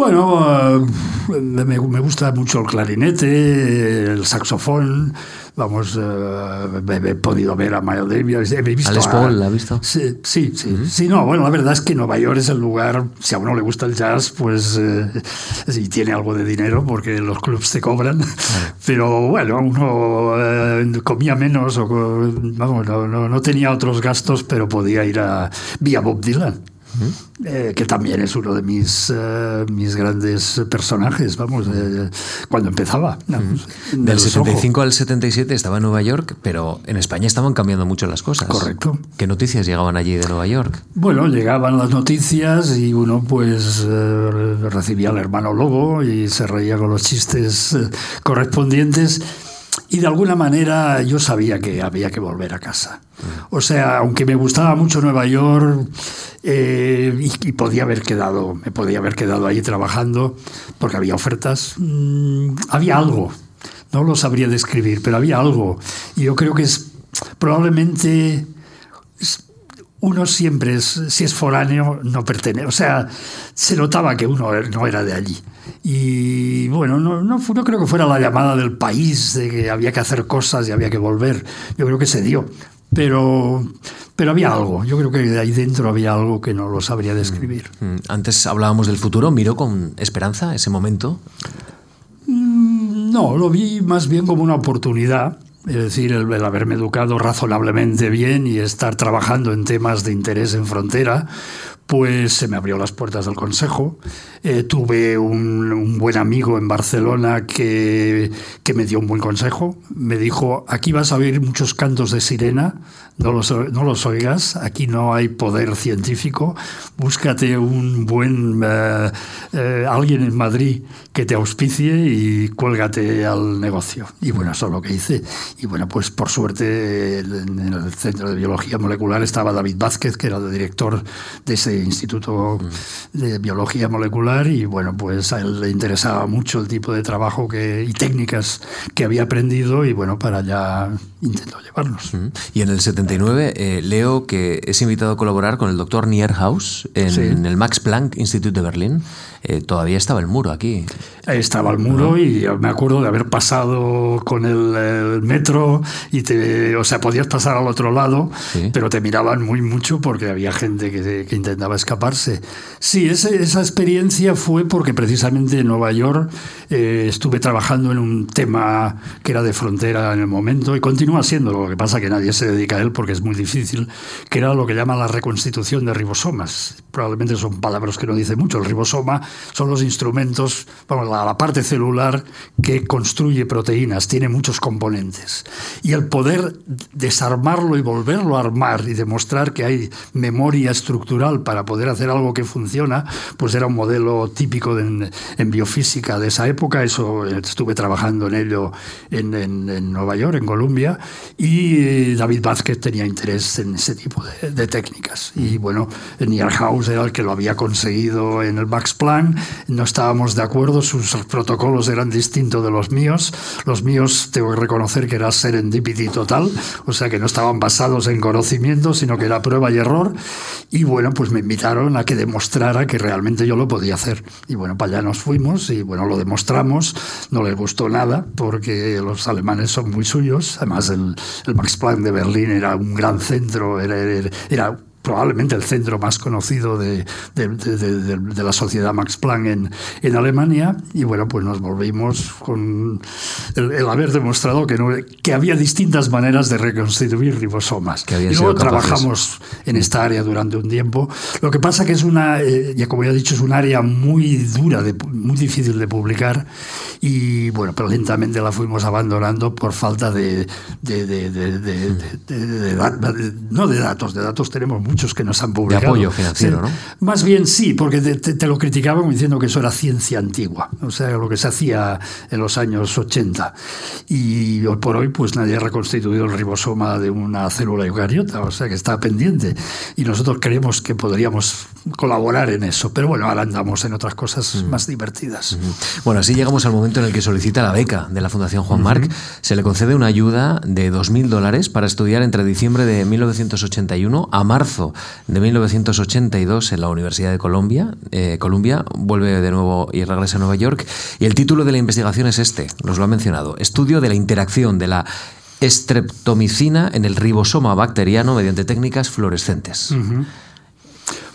S2: Bueno, eh, me, gusta mucho el clarinete, el saxofón. Vamos, eh, he, podido ver a Miles Davis. He visto
S1: ¿A Paul la visto?
S2: Sí, sí, sí, No, bueno, la verdad es que Nueva York es el lugar, si a uno le gusta el jazz, pues eh, tiene algo de dinero porque los clubs te cobran. Pero bueno, uno comía menos o vamos, no, no, no tenía otros gastos, pero podía ir a vía Bob Dylan. Eh, que también es uno de mis, eh, mis grandes personajes, vamos, cuando empezaba.
S1: Del 75 al 77 estaba en Nueva York, pero en España estaban cambiando mucho las cosas.
S2: Correcto.
S1: ¿Qué noticias llegaban allí de Nueva York?
S2: Bueno, llegaban las noticias y uno pues eh, recibía al hermano Lobo y se reía con los chistes correspondientes y de alguna manera yo sabía que había que volver a casa. O sea, aunque me gustaba mucho Nueva York eh, y, podía haber quedado, me podía haber quedado ahí trabajando porque había ofertas, mm, había algo no lo sabría describir, pero había algo. Y yo creo que es probablemente uno siempre, es, si es foráneo, no pertenece. O sea, se notaba que uno no era de allí. Y bueno, no, no, no, creo que fuera la llamada del país, de que había que hacer cosas y había que volver. Yo creo que se dio. Pero, pero había algo. Yo creo que de ahí dentro había algo que no lo sabría describir.
S1: Mm, mm. Antes hablábamos del futuro. ¿Miró con esperanza ese momento?
S2: Mm, no, lo vi más bien como una oportunidad es decir, el, haberme educado razonablemente bien y estar trabajando en temas de interés en frontera, pues se me abrió las puertas del Consejo. Eh, tuve un, buen amigo en Barcelona que, que, me dio un buen consejo. Me dijo, aquí vas a oír muchos cantos de sirena, no los, no los oigas, aquí no hay poder científico, búscate un buen eh, eh, alguien en Madrid que te auspicie y cuélgate al negocio. Y bueno, eso es lo que hice. Y bueno, pues por suerte en el Centro de Biología Molecular estaba David Vázquez, que era el director de ese Instituto de Biología Molecular, y bueno, pues a él le interesaba mucho el tipo de trabajo que, y técnicas que había aprendido, y bueno, para allá intentó llevarnos.
S1: Y en el 79 eh, leo que es invitado a colaborar con el doctor Nierhaus en, el Max Planck Institute de Berlín. Eh, todavía estaba el muro aquí.
S2: Estaba el muro y me acuerdo de haber pasado con el, metro y te, o sea, podías pasar al otro lado, pero te miraban muy mucho porque había gente que, que intentaba escaparse. Sí, esa experiencia fue porque precisamente en Nueva York eh, estuve trabajando en un tema que era de frontera en el momento y continúa siendo, lo que pasa que nadie se dedica a él porque es muy difícil, que era lo que llama la reconstitución de ribosomas. Probablemente son palabras que no dice mucho. El ribosoma son los instrumentos, vamos, la, la parte celular que construye proteínas, tiene muchos componentes. Y el poder desarmarlo y volverlo a armar y demostrar que hay memoria estructural para poder hacer algo que funciona, pues era un modelo típico en, biofísica de esa época. Eso estuve trabajando en ello en, en, Nueva York, en Columbia, y David Vázquez tenía interés en ese tipo de, técnicas. Y bueno, House era el que lo había conseguido en el Max Planck, no estábamos de acuerdo, sus protocolos eran distintos de los míos. Los míos tengo que reconocer que era serendipity total, o sea que no estaban basados en conocimiento, sino que era prueba y error. Y bueno, pues me invitaron a que demostrara que realmente yo lo podía hacer. Y bueno, para allá nos fuimos y bueno, lo demostramos. No les gustó nada porque los alemanes son muy suyos. Además, el, Max Planck de Berlín era un gran centro, era, era, era probablemente el centro más conocido de, la sociedad Max Planck en, en, Alemania. Y bueno, pues nos volvimos con el, haber demostrado que, no, que había distintas maneras de reconstituir ribosomas.
S1: Que y
S2: luego trabajamos en esta área durante un tiempo. Lo que pasa que es una, eh, ya como ya he dicho, es un área muy dura, de, muy difícil de publicar. Y bueno, pero lentamente la fuimos abandonando por falta de, no de datos, de datos tenemos muchos que nos han publicado.
S1: De apoyo financiero, ¿no?
S2: Más bien sí, porque te, lo criticaban diciendo que eso era ciencia antigua, o sea, lo que se hacía en los años 80. Y hoy por hoy, pues nadie ha reconstituido el ribosoma de una célula eucariota, o sea, que está pendiente. Y nosotros creemos que podríamos colaborar en eso, pero bueno, ahora andamos en otras cosas más divertidas.
S1: Bueno, así llegamos al momento en el que solicita la beca de la Fundación Juan Marc. Se le concede una ayuda de 2.000 dólares para estudiar entre diciembre de 1981 a marzo de 1982 en la Universidad de Colombia. Eh, vuelve de nuevo y regresa a Nueva York. Y el título de la investigación es este, nos lo ha mencionado, Estudio de la interacción de la estreptomicina en el ribosoma bacteriano mediante técnicas fluorescentes.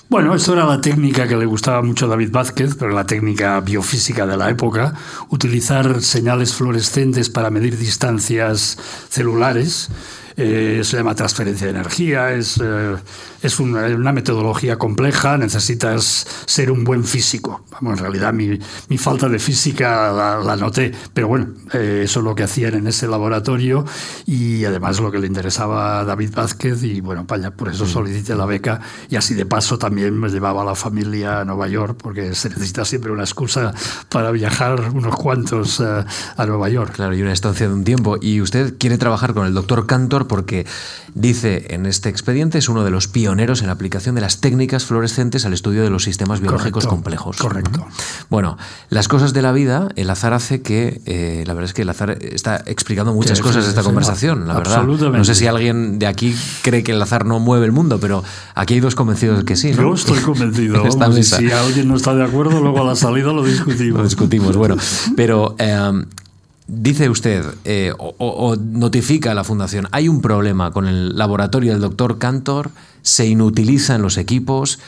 S2: Bueno, esto era la técnica que le gustaba mucho a David Vázquez, pero la técnica biofísica de la época, utilizar señales fluorescentes para medir distancias celulares. Eh, se llama transferencia de energía, es eh, es una, metodología compleja, necesitas ser un buen físico. Vamos, en realidad mi, mi falta de física la, noté, pero bueno, eh, eso es lo que hacían en ese laboratorio y además lo que le interesaba a David Vázquez y bueno, por eso solicité la beca y así de paso también me llevaba a la familia a Nueva York porque se necesita siempre una excusa para viajar unos cuantos eh, a Nueva York.
S1: Claro, y una estancia de un tiempo. Y usted quiere trabajar con el doctor Cantor Porque dice en este expediente es uno de los pioneros en la aplicación de las técnicas fluorescentes al estudio de los sistemas biológicos complejos.
S2: Correcto.
S1: Bueno, las cosas de la vida, el azar hace que, eh, la verdad es que el azar está explicando muchas cosas de esta conversación, la verdad. No sé si alguien de aquí cree que el azar no mueve el mundo, pero aquí hay dos convencidos que sí. ¿no?
S2: Yo estoy convencido. si alguien no está de acuerdo, luego a la salida lo discutimos.
S1: Lo discutimos, bueno. Pero eh, dice usted eh, o, notifica a la Fundación, hay un problema con el laboratorio del doctor Cantor, se inutilizan los equipos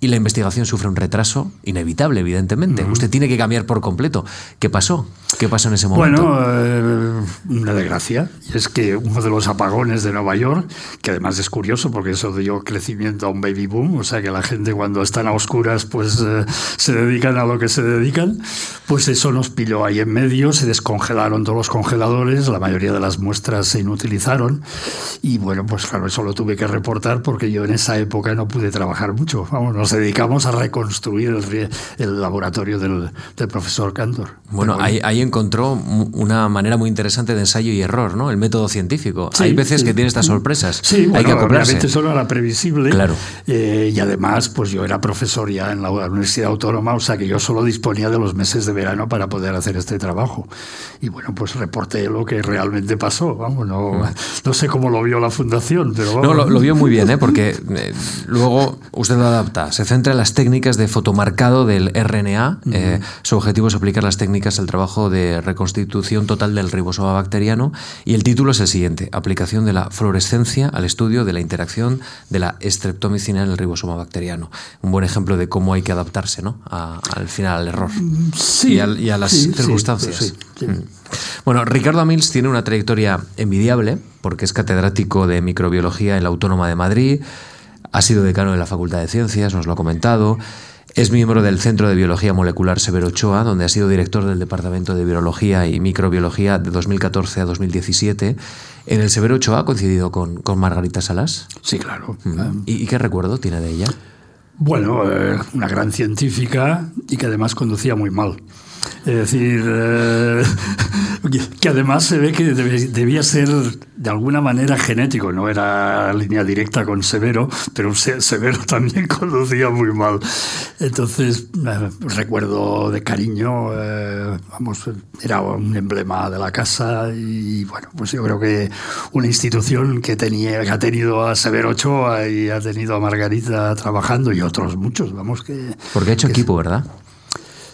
S1: y la investigación sufre un retraso inevitable, evidentemente. Usted tiene que cambiar por completo. ¿Qué pasó? ¿Qué pasó en ese momento?
S2: Bueno, eh, una desgracia. Y es que uno de los apagones de Nueva York, que además es curioso porque eso dio crecimiento a un baby boom, o sea que la gente cuando están a oscuras pues eh, se dedican a lo que se dedican, pues eso nos pilló ahí en medio, se descongelaron todos los congeladores, la mayoría de las muestras se inutilizaron y bueno, pues claro, eso lo tuve que reportar porque yo en esa época no pude trabajar mucho. Vamos, dedicamos a reconstruir el, laboratorio del, profesor Cantor.
S1: Bueno, ahí, encontró una manera muy interesante de ensayo y error, ¿no? El método científico. Hay veces que tiene estas sorpresas.
S2: Sí,
S1: Hay
S2: que obviamente eso no era previsible. Claro. Eh, y además, pues yo era profesor ya en la Universidad Autónoma, o sea que yo solo disponía de los meses de verano para poder hacer este trabajo. Y bueno, pues reporté lo que realmente pasó. Vamos, no, mm. no sé cómo lo vio la fundación, pero
S1: No, lo, vio muy bien, ¿eh? porque eh, luego usted lo adapta se centra en las técnicas de fotomarcado del RNA. Eh, su objetivo es aplicar las técnicas al trabajo de reconstitución total del ribosoma bacteriano. Y el título es el siguiente: Aplicación de la fluorescencia al estudio de la interacción de la estreptomicina en el ribosoma bacteriano. Un buen ejemplo de cómo hay que adaptarse ¿no? al final al error
S2: sí,
S1: y, a, las circunstancias. Mm. Bueno, Ricardo Amils tiene una trayectoria envidiable porque es catedrático de microbiología en la Autónoma de Madrid ha sido decano de la Facultad de Ciencias, nos lo ha comentado. Es miembro del Centro de Biología Molecular Severo Ochoa, donde ha sido director del Departamento de Biología y Microbiología de 2014 a 2017. ¿En el Severo Ochoa ha coincidido con, Margarita Salas?
S2: Sí, claro.
S1: ¿Y, qué recuerdo tiene de ella?
S2: Bueno, eh, una gran científica y que además conducía muy mal. Es decir, eh, que además se ve que debía ser de alguna manera genético, no era línea directa con Severo, pero Severo también conducía muy mal. Entonces, eh, recuerdo de cariño, eh, vamos, era un emblema de la casa y bueno, pues yo creo que una institución que, tenía, que ha tenido a Severo Ochoa y ha tenido a Margarita trabajando y otros muchos, vamos que...
S1: Porque ha hecho equipo, ¿verdad?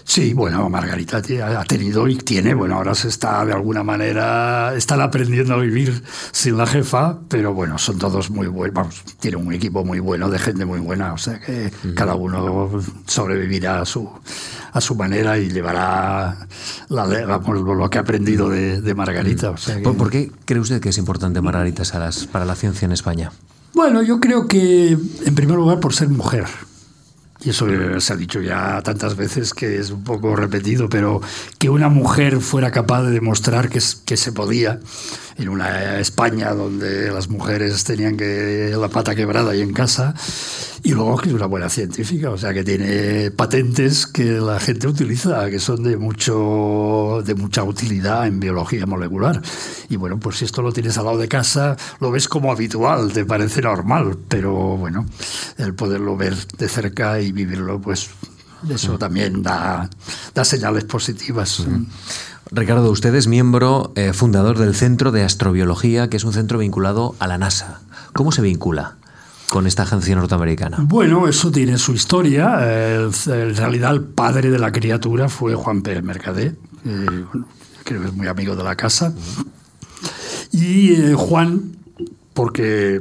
S2: Sí, bueno, Margarita ha tenido y tiene, bueno, ahora se está de alguna manera, están aprendiendo a vivir sin la jefa, pero bueno, son todos muy buenos, vamos, tiene un equipo muy bueno, de gente muy buena, o sea que cada uno sobrevivirá a su, a su manera y llevará la, lo que ha aprendido de, Margarita.
S1: ¿Por, qué cree usted que es importante Margarita Salas para la ciencia en España?
S2: Bueno, yo creo que, en primer lugar, por ser mujer. Y eso se ha dicho ya tantas veces que es un poco repetido, pero que una mujer fuera capaz de demostrar que, que se podía en una España donde las mujeres tenían que la pata quebrada y en casa, y luego que es una buena científica, o sea que tiene patentes que la gente utiliza, que son de mucho de mucha utilidad en biología molecular. Y bueno, pues si esto lo tienes al lado de casa, lo ves como habitual, te parece normal, pero bueno, el poderlo ver de cerca y vivirlo, pues eso también da, da señales positivas.
S1: Ricardo, usted es miembro eh, fundador del Centro de Astrobiología, que es un centro vinculado a la NASA. ¿Cómo se vincula? con esta agencia norteamericana?
S2: Bueno, eso tiene su historia. Eh, en realidad el padre de la criatura fue Juan Pérez Mercader, creo que es muy amigo de la casa. Y eh, Juan, porque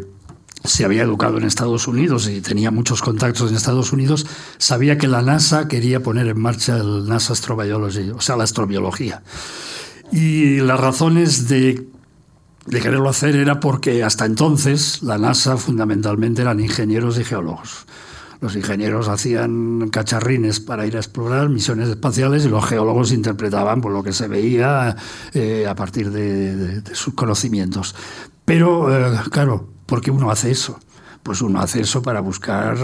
S2: se había educado en Estados Unidos y tenía muchos contactos en Estados Unidos, sabía que la NASA quería poner en marcha el NASA Astrobiology, o sea, la astrobiología. Y las razones de, quererlo hacer era porque hasta entonces la NASA fundamentalmente eran ingenieros y geólogos. Los ingenieros hacían cacharrines para ir a explorar misiones espaciales y los geólogos interpretaban por lo que se veía eh, a partir de, sus conocimientos. Pero, eh, claro, ¿por qué uno hace eso? pues uno hace eso para buscar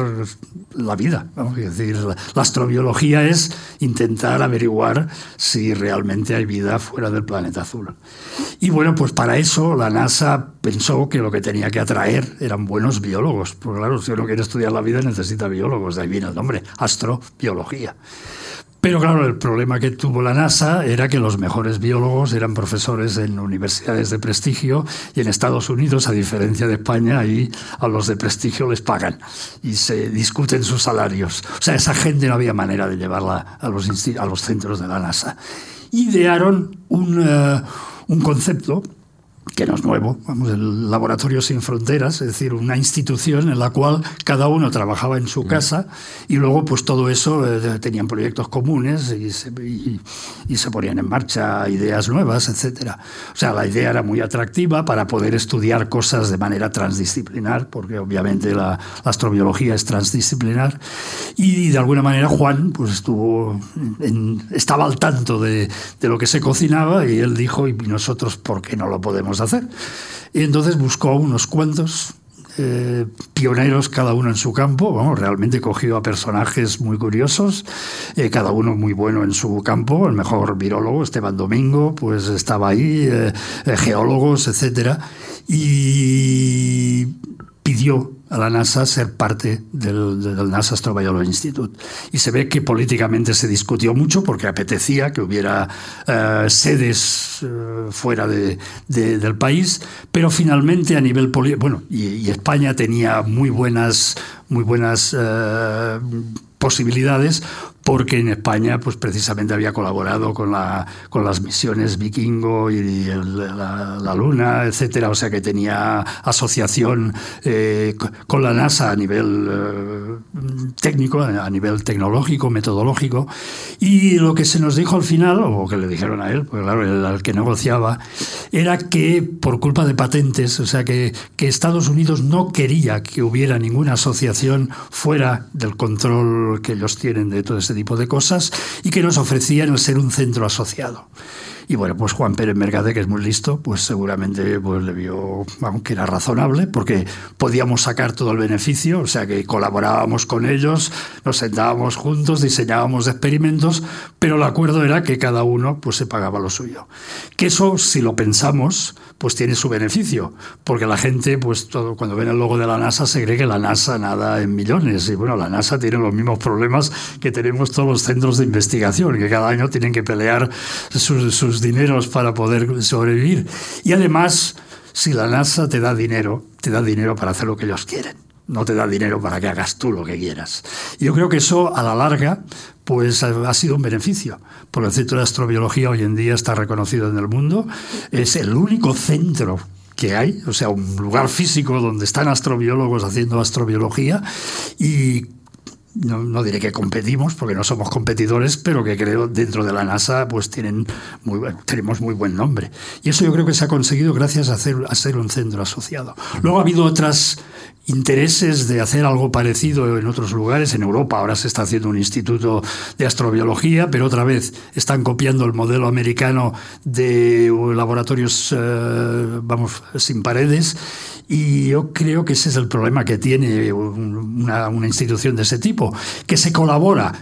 S2: la vida. Vamos a decir, la, astrobiología es intentar averiguar si realmente hay vida fuera del planeta azul. Y bueno, pues para eso la NASA pensó que lo que tenía que atraer eran buenos biólogos. Porque claro, si uno quiere estudiar la vida necesita biólogos, de ahí viene el nombre, astrobiología. Pero claro, el problema que tuvo la NASA era que los mejores biólogos eran profesores en universidades de prestigio y en Estados Unidos, a diferencia de España, ahí a los de prestigio les pagan y se discuten sus salarios. O sea, esa gente no había manera de llevarla a los, a los centros de la NASA. Idearon un, eh, un concepto que no es nuevo, vamos, el Laboratorio Sin Fronteras, es decir, una institución en la cual cada uno trabajaba en su mm. casa y luego pues todo eso eh, tenían proyectos comunes y se, y, se, ponían en marcha ideas nuevas, etc. O sea, la idea era muy atractiva para poder estudiar cosas de manera transdisciplinar, porque obviamente la, astrobiología es transdisciplinar y de alguna manera Juan pues estuvo estaba al tanto de, de lo que se cocinaba y él dijo, y nosotros, ¿por qué no lo podemos hacer. Y entonces buscó unos cuantos eh, pioneros, cada uno en su campo. Bueno, realmente cogió a personajes muy curiosos, eh, cada uno muy bueno en su campo. El mejor virólogo, Esteban Domingo, pues estaba ahí, eh, geólogos, etcétera. Y pidió a la NASA ser parte del, NASA Astrobiology Institute. Y se ve que políticamente se discutió mucho porque apetecía que hubiera eh, sedes eh, fuera de, del país, pero finalmente a nivel político, bueno, y, España tenía muy buenas, muy buenas eh, posibilidades porque en España pues precisamente había colaborado con, la, con las misiones Vikingo y la, Luna, etcétera, o sea que tenía asociación eh, con la NASA a nivel eh, técnico, a nivel tecnológico, metodológico, y lo que se nos dijo al final, o que le dijeron a él, pues claro, el, al que negociaba, era que por culpa de patentes, o sea que, que Estados Unidos no quería que hubiera ninguna asociación fuera del control que ellos tienen de todo tipo de cosas y que nos ofrecían el ser un centro asociado. Y bueno, pues Juan Pérez Mercade, que es muy listo, pues seguramente pues, le vio aunque era razonable, porque podíamos sacar todo el beneficio, o sea que colaborábamos con ellos, nos sentábamos juntos, diseñábamos experimentos, pero el acuerdo era que cada uno pues, se pagaba lo suyo. Que eso, si lo pensamos, pues tiene su beneficio, porque la gente, pues todo, cuando ven el logo de la NASA, se cree que la NASA nada en millones. Y bueno, la NASA tiene los mismos problemas que tenemos todos los centros de investigación, que cada año tienen que pelear sus, dineros para poder sobrevivir. Y además, si la NASA te da dinero, te da dinero para hacer lo que ellos quieren no te da dinero para que hagas tú lo que quieras. Yo creo que eso, a la larga, pues ha sido un beneficio, porque el Centro de Astrobiología hoy en día está reconocido en el mundo, es el único centro que hay, o sea, un lugar físico donde están astrobiólogos haciendo astrobiología y no, diré que competimos, porque no somos competidores, pero que creo dentro de la NASA pues tienen tenemos muy buen nombre. Y eso yo creo que se ha conseguido gracias a, hacer, a ser un centro asociado. Luego ha habido otras intereses de hacer algo parecido en otros lugares. En Europa ahora se está haciendo un instituto de astrobiología, pero otra vez están copiando el modelo americano de laboratorios, eh, vamos, sin paredes. Y yo creo que ese es el problema que tiene una, una institución de ese tipo, que se colabora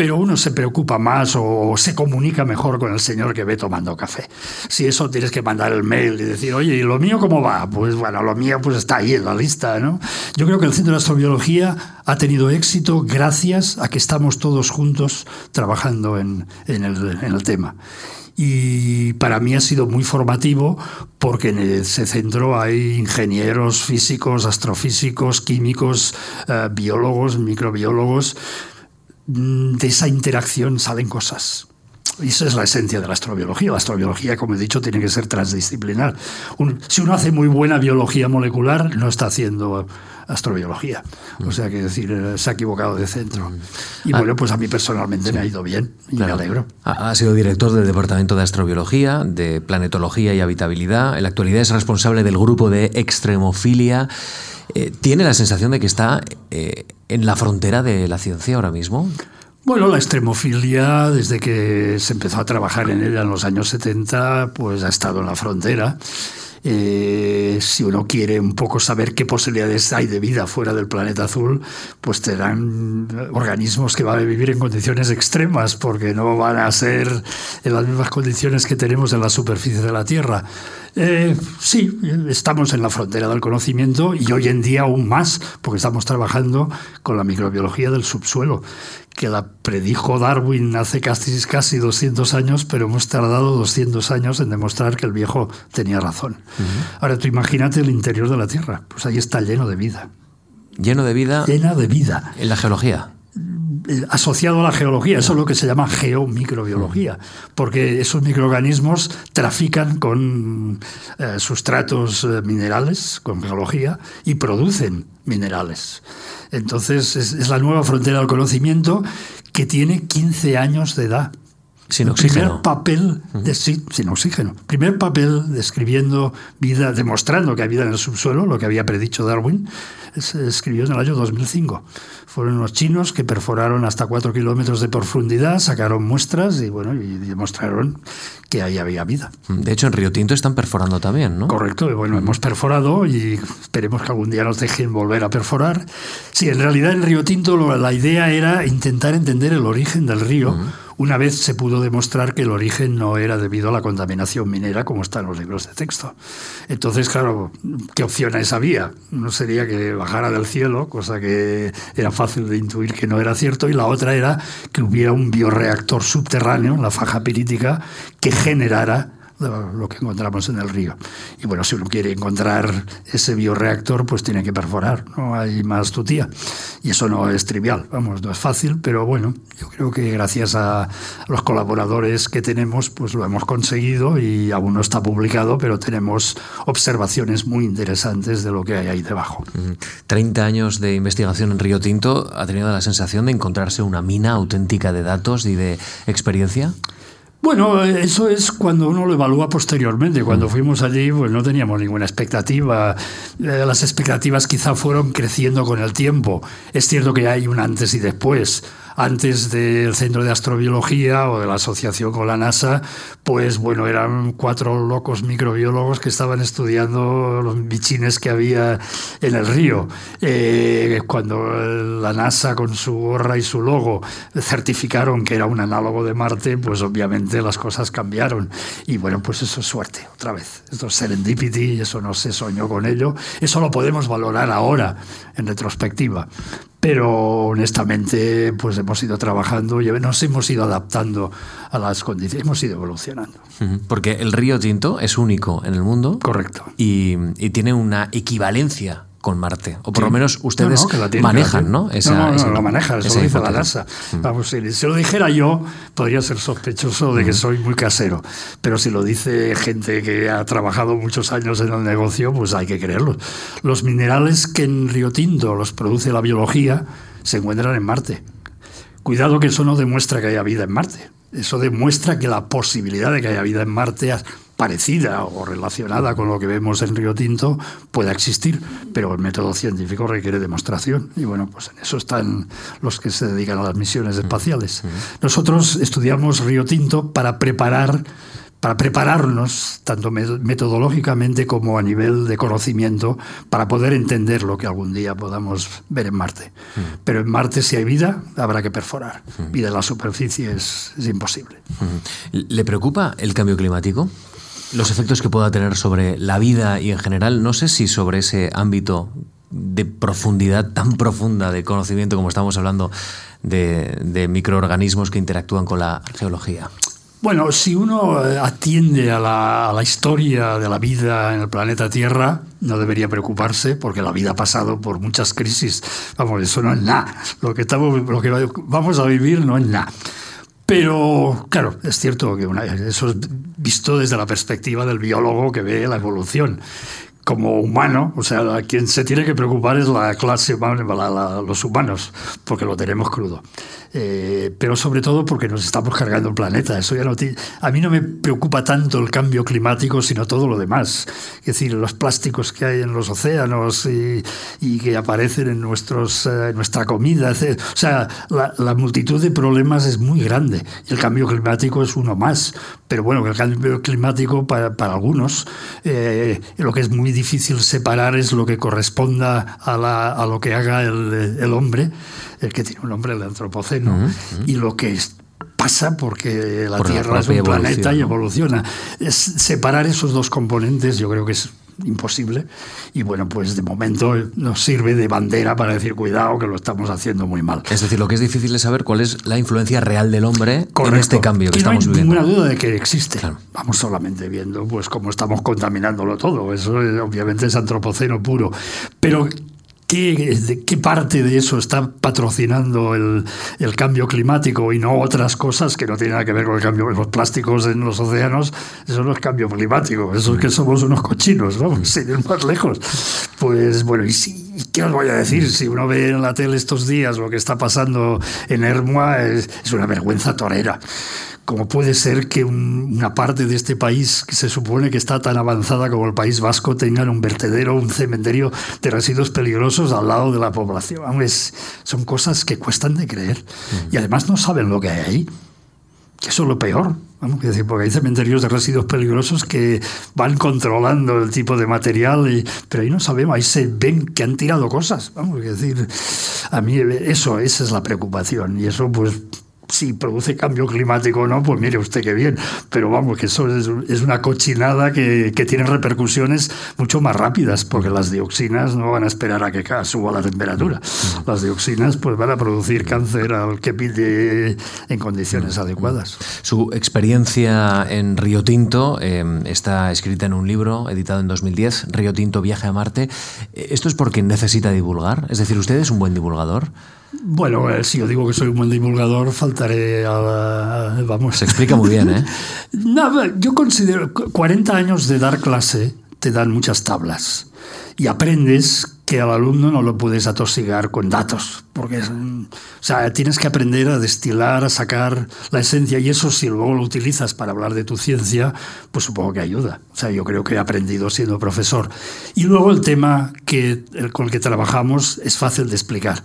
S2: pero uno se preocupa más o se comunica mejor con el señor que ve tomando café. Si eso tienes que mandar el mail y decir, oye, ¿y lo mío cómo va? Pues bueno, lo mío pues está ahí en la lista, ¿no? Yo creo que el Centro de Astrobiología ha tenido éxito gracias a que estamos todos juntos trabajando en, el, tema y para mí ha sido muy formativo porque en ese centro hay ingenieros físicos, astrofísicos, químicos, eh, biólogos, microbiólogos de esa interacción salen cosas. Y esa es la esencia de la astrobiología. La astrobiología, como he dicho, tiene que ser transdisciplinar. si uno hace muy buena biología molecular, no está haciendo astrobiología. O sea, que decir, eh, se ha equivocado de centro. Y ah. bueno, pues a mí personalmente me ha ido bien y me alegro.
S1: Ha, sido director del Departamento de Astrobiología, de Planetología y Habitabilidad. En la actualidad es responsable del grupo de extremofilia. Eh, ¿Tiene la sensación de que está eh, en la frontera de la ciencia ahora mismo?
S2: Bueno, la extremofilia, desde que se empezó a trabajar en ella en los años 70, pues ha estado en la frontera. Eh, si uno quiere un poco saber qué posibilidades hay de vida fuera del planeta azul, pues tendrán organismos que van a vivir en condiciones extremas, porque no van a ser en las mismas condiciones que tenemos en la superficie de la Tierra. Eh, sí, estamos en la frontera del conocimiento y hoy en día aún más, porque estamos trabajando con la microbiología del subsuelo, que la predijo Darwin hace casi, casi 200 años, pero hemos tardado 200 años en demostrar que el viejo tenía razón. Ahora tú imagínate el interior de la Tierra, pues ahí está lleno de vida.
S1: Lleno de vida.
S2: Llena de vida.
S1: En la geología.
S2: Eh, asociado a la geología, eso es lo que se llama geomicrobiología, porque esos microorganismos trafican con eh, sustratos eh, minerales, con geología, y producen minerales. Entonces es, la nueva frontera del conocimiento que tiene 15 años de edad.
S1: Sin oxígeno.
S2: Primer papel, de, sin oxígeno. Primer papel describiendo vida, demostrando que hay vida en el subsuelo, lo que había predicho Darwin, se escribió en el año 2005. Fueron los chinos que perforaron hasta 4 kilómetros de profundidad, sacaron muestras y, bueno, y demostraron que ahí había vida.
S1: De hecho, en Río Tinto están perforando también, ¿no?
S2: Correcto, bueno, hemos perforado y esperemos que algún día nos dejen volver a perforar. Sí, en realidad en Río Tinto la idea era intentar entender el origen del río una vez se pudo demostrar que el origen no era debido a la contaminación minera, como está en los libros de texto. Entonces, claro, ¿qué opciones había? No sería que bajara del cielo, cosa que era fácil de intuir que no era cierto, y la otra era que hubiera un bioreactor subterráneo, la faja pirítica, que generara lo que encontramos en el río. Y bueno, si uno quiere encontrar ese bioreactor, pues tiene que perforar, no hay más tutía. Y eso no es trivial, vamos, no es fácil, pero bueno, yo creo que gracias a los colaboradores que tenemos, pues lo hemos conseguido y aún no está publicado, pero tenemos observaciones muy interesantes de lo que hay ahí debajo.
S1: 30 años de investigación en Río Tinto, ¿ha tenido la sensación de encontrarse una mina auténtica de datos y de experiencia?
S2: Bueno, eso es cuando uno lo evalúa posteriormente. Cuando mm. fuimos allí, pues no teníamos ninguna expectativa. Eh, las expectativas quizá fueron creciendo con el tiempo. Es cierto que hay un antes y después antes del Centro de Astrobiología o de la asociación con la NASA, pues bueno, eran cuatro locos microbiólogos que estaban estudiando los bichines que había en el río. Eh, cuando la NASA con su gorra y su logo certificaron que era un análogo de Marte, pues obviamente las cosas cambiaron. Y bueno, pues eso es suerte, otra vez. Esto es serendipity, eso no se soñó con ello. Eso lo podemos valorar ahora, en retrospectiva pero honestamente pues hemos ido trabajando y nos hemos ido adaptando a las condiciones, hemos ido evolucionando.
S1: Porque el río Tinto es único en el mundo.
S2: Correcto.
S1: Y, y tiene una equivalencia con Marte. O por lo menos ustedes manejan, ¿no?
S2: Esa, no, no, lo maneja, eso lo dice la NASA. Mm. Vamos, si, si, lo dijera yo, podría ser sospechoso de que mm. soy muy casero. Pero si lo dice gente que ha trabajado muchos años en el negocio, pues hay que creerlo. Los minerales que en Río Tinto los produce la biología se encuentran en Marte. Cuidado que eso no demuestra que haya vida en Marte. Eso demuestra que la posibilidad de que haya vida en Marte parecida o relacionada con lo que vemos en Río Tinto pueda existir, pero el método científico requiere demostración. Y bueno, pues en eso están los que se dedican a las misiones espaciales. Nosotros estudiamos Río Tinto para preparar para prepararnos, tanto metodológicamente como a nivel de conocimiento, para poder entender lo que algún día podamos ver en Marte. Pero en Marte, si hay vida, habrá que perforar. Vida en la superficie es, es imposible.
S1: ¿Le preocupa el cambio climático? los efectos que pueda tener sobre la vida y en general, no sé si sobre ese ámbito de profundidad tan profunda de conocimiento como estamos hablando de, microorganismos que interactúan con la geología.
S2: Bueno, si uno eh, atiende a la, historia de la vida en el planeta Tierra, no debería preocuparse porque la vida ha pasado por muchas crisis. Vamos, eso no es nada. Lo que, estamos, lo que vamos a vivir no es nada. Pero, claro, es cierto que eso es visto desde la perspectiva del biólogo que ve la evolución. Como humano, o sea, a quien se tiene que preocupar es la clase humana, los humanos, porque lo tenemos crudo. Eh, pero sobre todo porque nos estamos cargando el planeta. Eso ya no a mí no me preocupa tanto el cambio climático, sino todo lo demás. Es decir, los plásticos que hay en los océanos y, que aparecen en nuestros, eh, nuestra comida. O sea, la, multitud de problemas es muy grande y el cambio climático es uno más. Pero bueno, el cambio climático para, para algunos, eh, lo que es muy difícil separar es lo que corresponda a, la, a lo que haga el, el hombre el que tiene un nombre, el antropoceno, y lo que pasa porque la Tierra es un planeta y evoluciona. Es separar esos dos componentes yo creo que es imposible. Y bueno pues de momento nos sirve de bandera para decir cuidado que lo estamos haciendo muy mal
S1: es decir lo que es difícil es saber cuál es la influencia real del hombre en este cambio que
S2: y
S1: estamos
S2: no
S1: hay
S2: ninguna duda de que existe. Vamos solamente viendo pues cómo estamos contaminándolo todo. Eso obviamente es antropoceno puro. Pero ¿Qué, ¿Qué, parte de eso está patrocinando el, el, cambio climático y no otras cosas que no tienen nada que ver con el cambio? Los plásticos en los océanos, eso no es cambio climático, eso es que somos unos cochinos, ¿no? Sin ir más lejos. Pues bueno, ¿y, si, qué os voy a decir? Si uno ve en la tele estos días lo que está pasando en Hermua, es, es una vergüenza torera como puede ser que una parte de este país que se supone que está tan avanzada como el País Vasco tengan un vertedero, un cementerio de residuos peligrosos al lado de la población. son cosas que cuestan de creer. Y además no saben lo que hay ahí. Que eso es lo peor. Vamos decir, porque hay cementerios de residuos peligrosos que van controlando el tipo de material, pero ahí no sabemos, ahí se ven que han tirado cosas. Vamos decir, a mí eso, esa es la preocupación. Y eso, pues, si produce cambio climático o no, pues mire usted qué bien. Pero vamos, que eso es, una cochinada que, que, tiene repercusiones mucho más rápidas, porque las dioxinas no van a esperar a que suba la temperatura. Las dioxinas pues van a producir cáncer al que pide en condiciones adecuadas.
S1: Su experiencia en Río Tinto eh, está escrita en un libro editado en 2010, Río Tinto Viaje a Marte. ¿Esto es porque necesita divulgar? Es decir, ¿usted es un buen divulgador?
S2: Bueno, eh, si yo digo que soy un buen divulgador, faltaré a... vamos.
S1: Se explica muy bien, ¿eh?
S2: Nada, yo considero 40 años de dar clase te dan muchas tablas y aprendes que al alumno no lo puedes atosigar con datos, porque o sea, tienes que aprender a destilar, a sacar la esencia y eso si luego lo utilizas para hablar de tu ciencia, pues supongo que ayuda. O sea, yo creo que he aprendido siendo profesor. Y luego el tema que, con el que trabajamos es fácil de explicar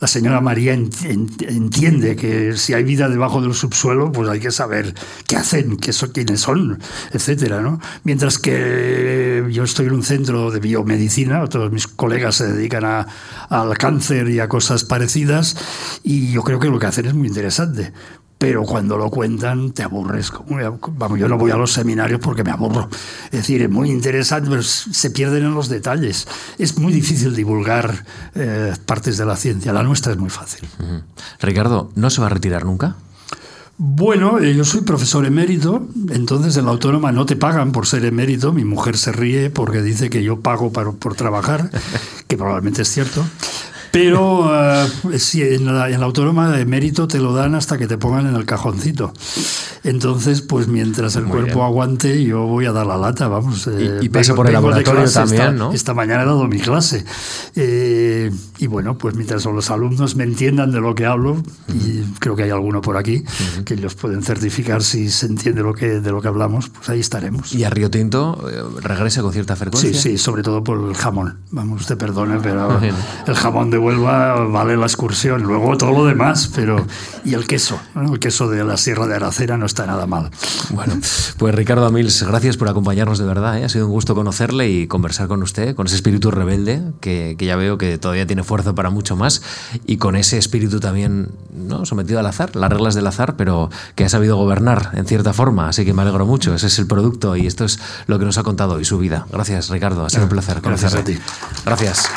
S2: la señora María entiende que si hay vida debajo del subsuelo, pues hay que saber qué hacen, qué son, quiénes son, etcétera, ¿no? Mientras que yo estoy en un centro de biomedicina, todos mis colegas se dedican a, al cáncer y a cosas parecidas, y yo creo que lo que hacen es muy interesante pero cuando lo cuentan te aburres. Vamos, yo no voy a los seminarios porque me aburro. Es decir, es muy interesante, pero se pierden en los detalles. Es muy difícil divulgar eh, partes de la ciencia. La nuestra es muy fácil.
S1: Ricardo, ¿no se va a retirar nunca?
S2: Bueno, eh, yo soy profesor emérito, entonces en la autónoma no te pagan por ser emérito. Mi mujer se ríe porque dice que yo pago por trabajar, que probablemente es cierto. Pero eh, si en, la, autónoma de mérito te lo dan hasta que te pongan en el cajoncito. Entonces, pues mientras el cuerpo aguante, yo voy a dar la lata, vamos.
S1: y, eh, pasa por el laboratorio también,
S2: esta,
S1: ¿no?
S2: Esta mañana he dado mi clase. Eh, y bueno, pues mientras los alumnos me entiendan de lo que hablo, y creo que hay alguno por aquí, que ellos pueden certificar si se entiende lo que, de lo que hablamos, pues ahí estaremos.
S1: ¿Y a Río Tinto regresa con cierta frecuencia?
S2: Sí, sí, sobre todo por el jamón. Vamos, usted perdone, pero el jamón de vuelva vale la excursión. Luego todo lo demás, pero. Y el queso, el queso de la Sierra de Aracena no está nada mal.
S1: Bueno, pues Ricardo Amils, gracias por acompañarnos de verdad. ¿eh? Ha sido un gusto conocerle y conversar con usted, con ese espíritu rebelde que, que, ya veo que todavía tiene fuerza para mucho más y con ese espíritu también ¿no? sometido al azar, las reglas del azar, pero que ha sabido gobernar en cierta forma. Así que me alegro mucho. Ese es el producto y esto es lo que nos ha contado hoy su vida. Gracias, Ricardo. Ha sido un placer
S2: Gracias a ti.
S1: Gracias.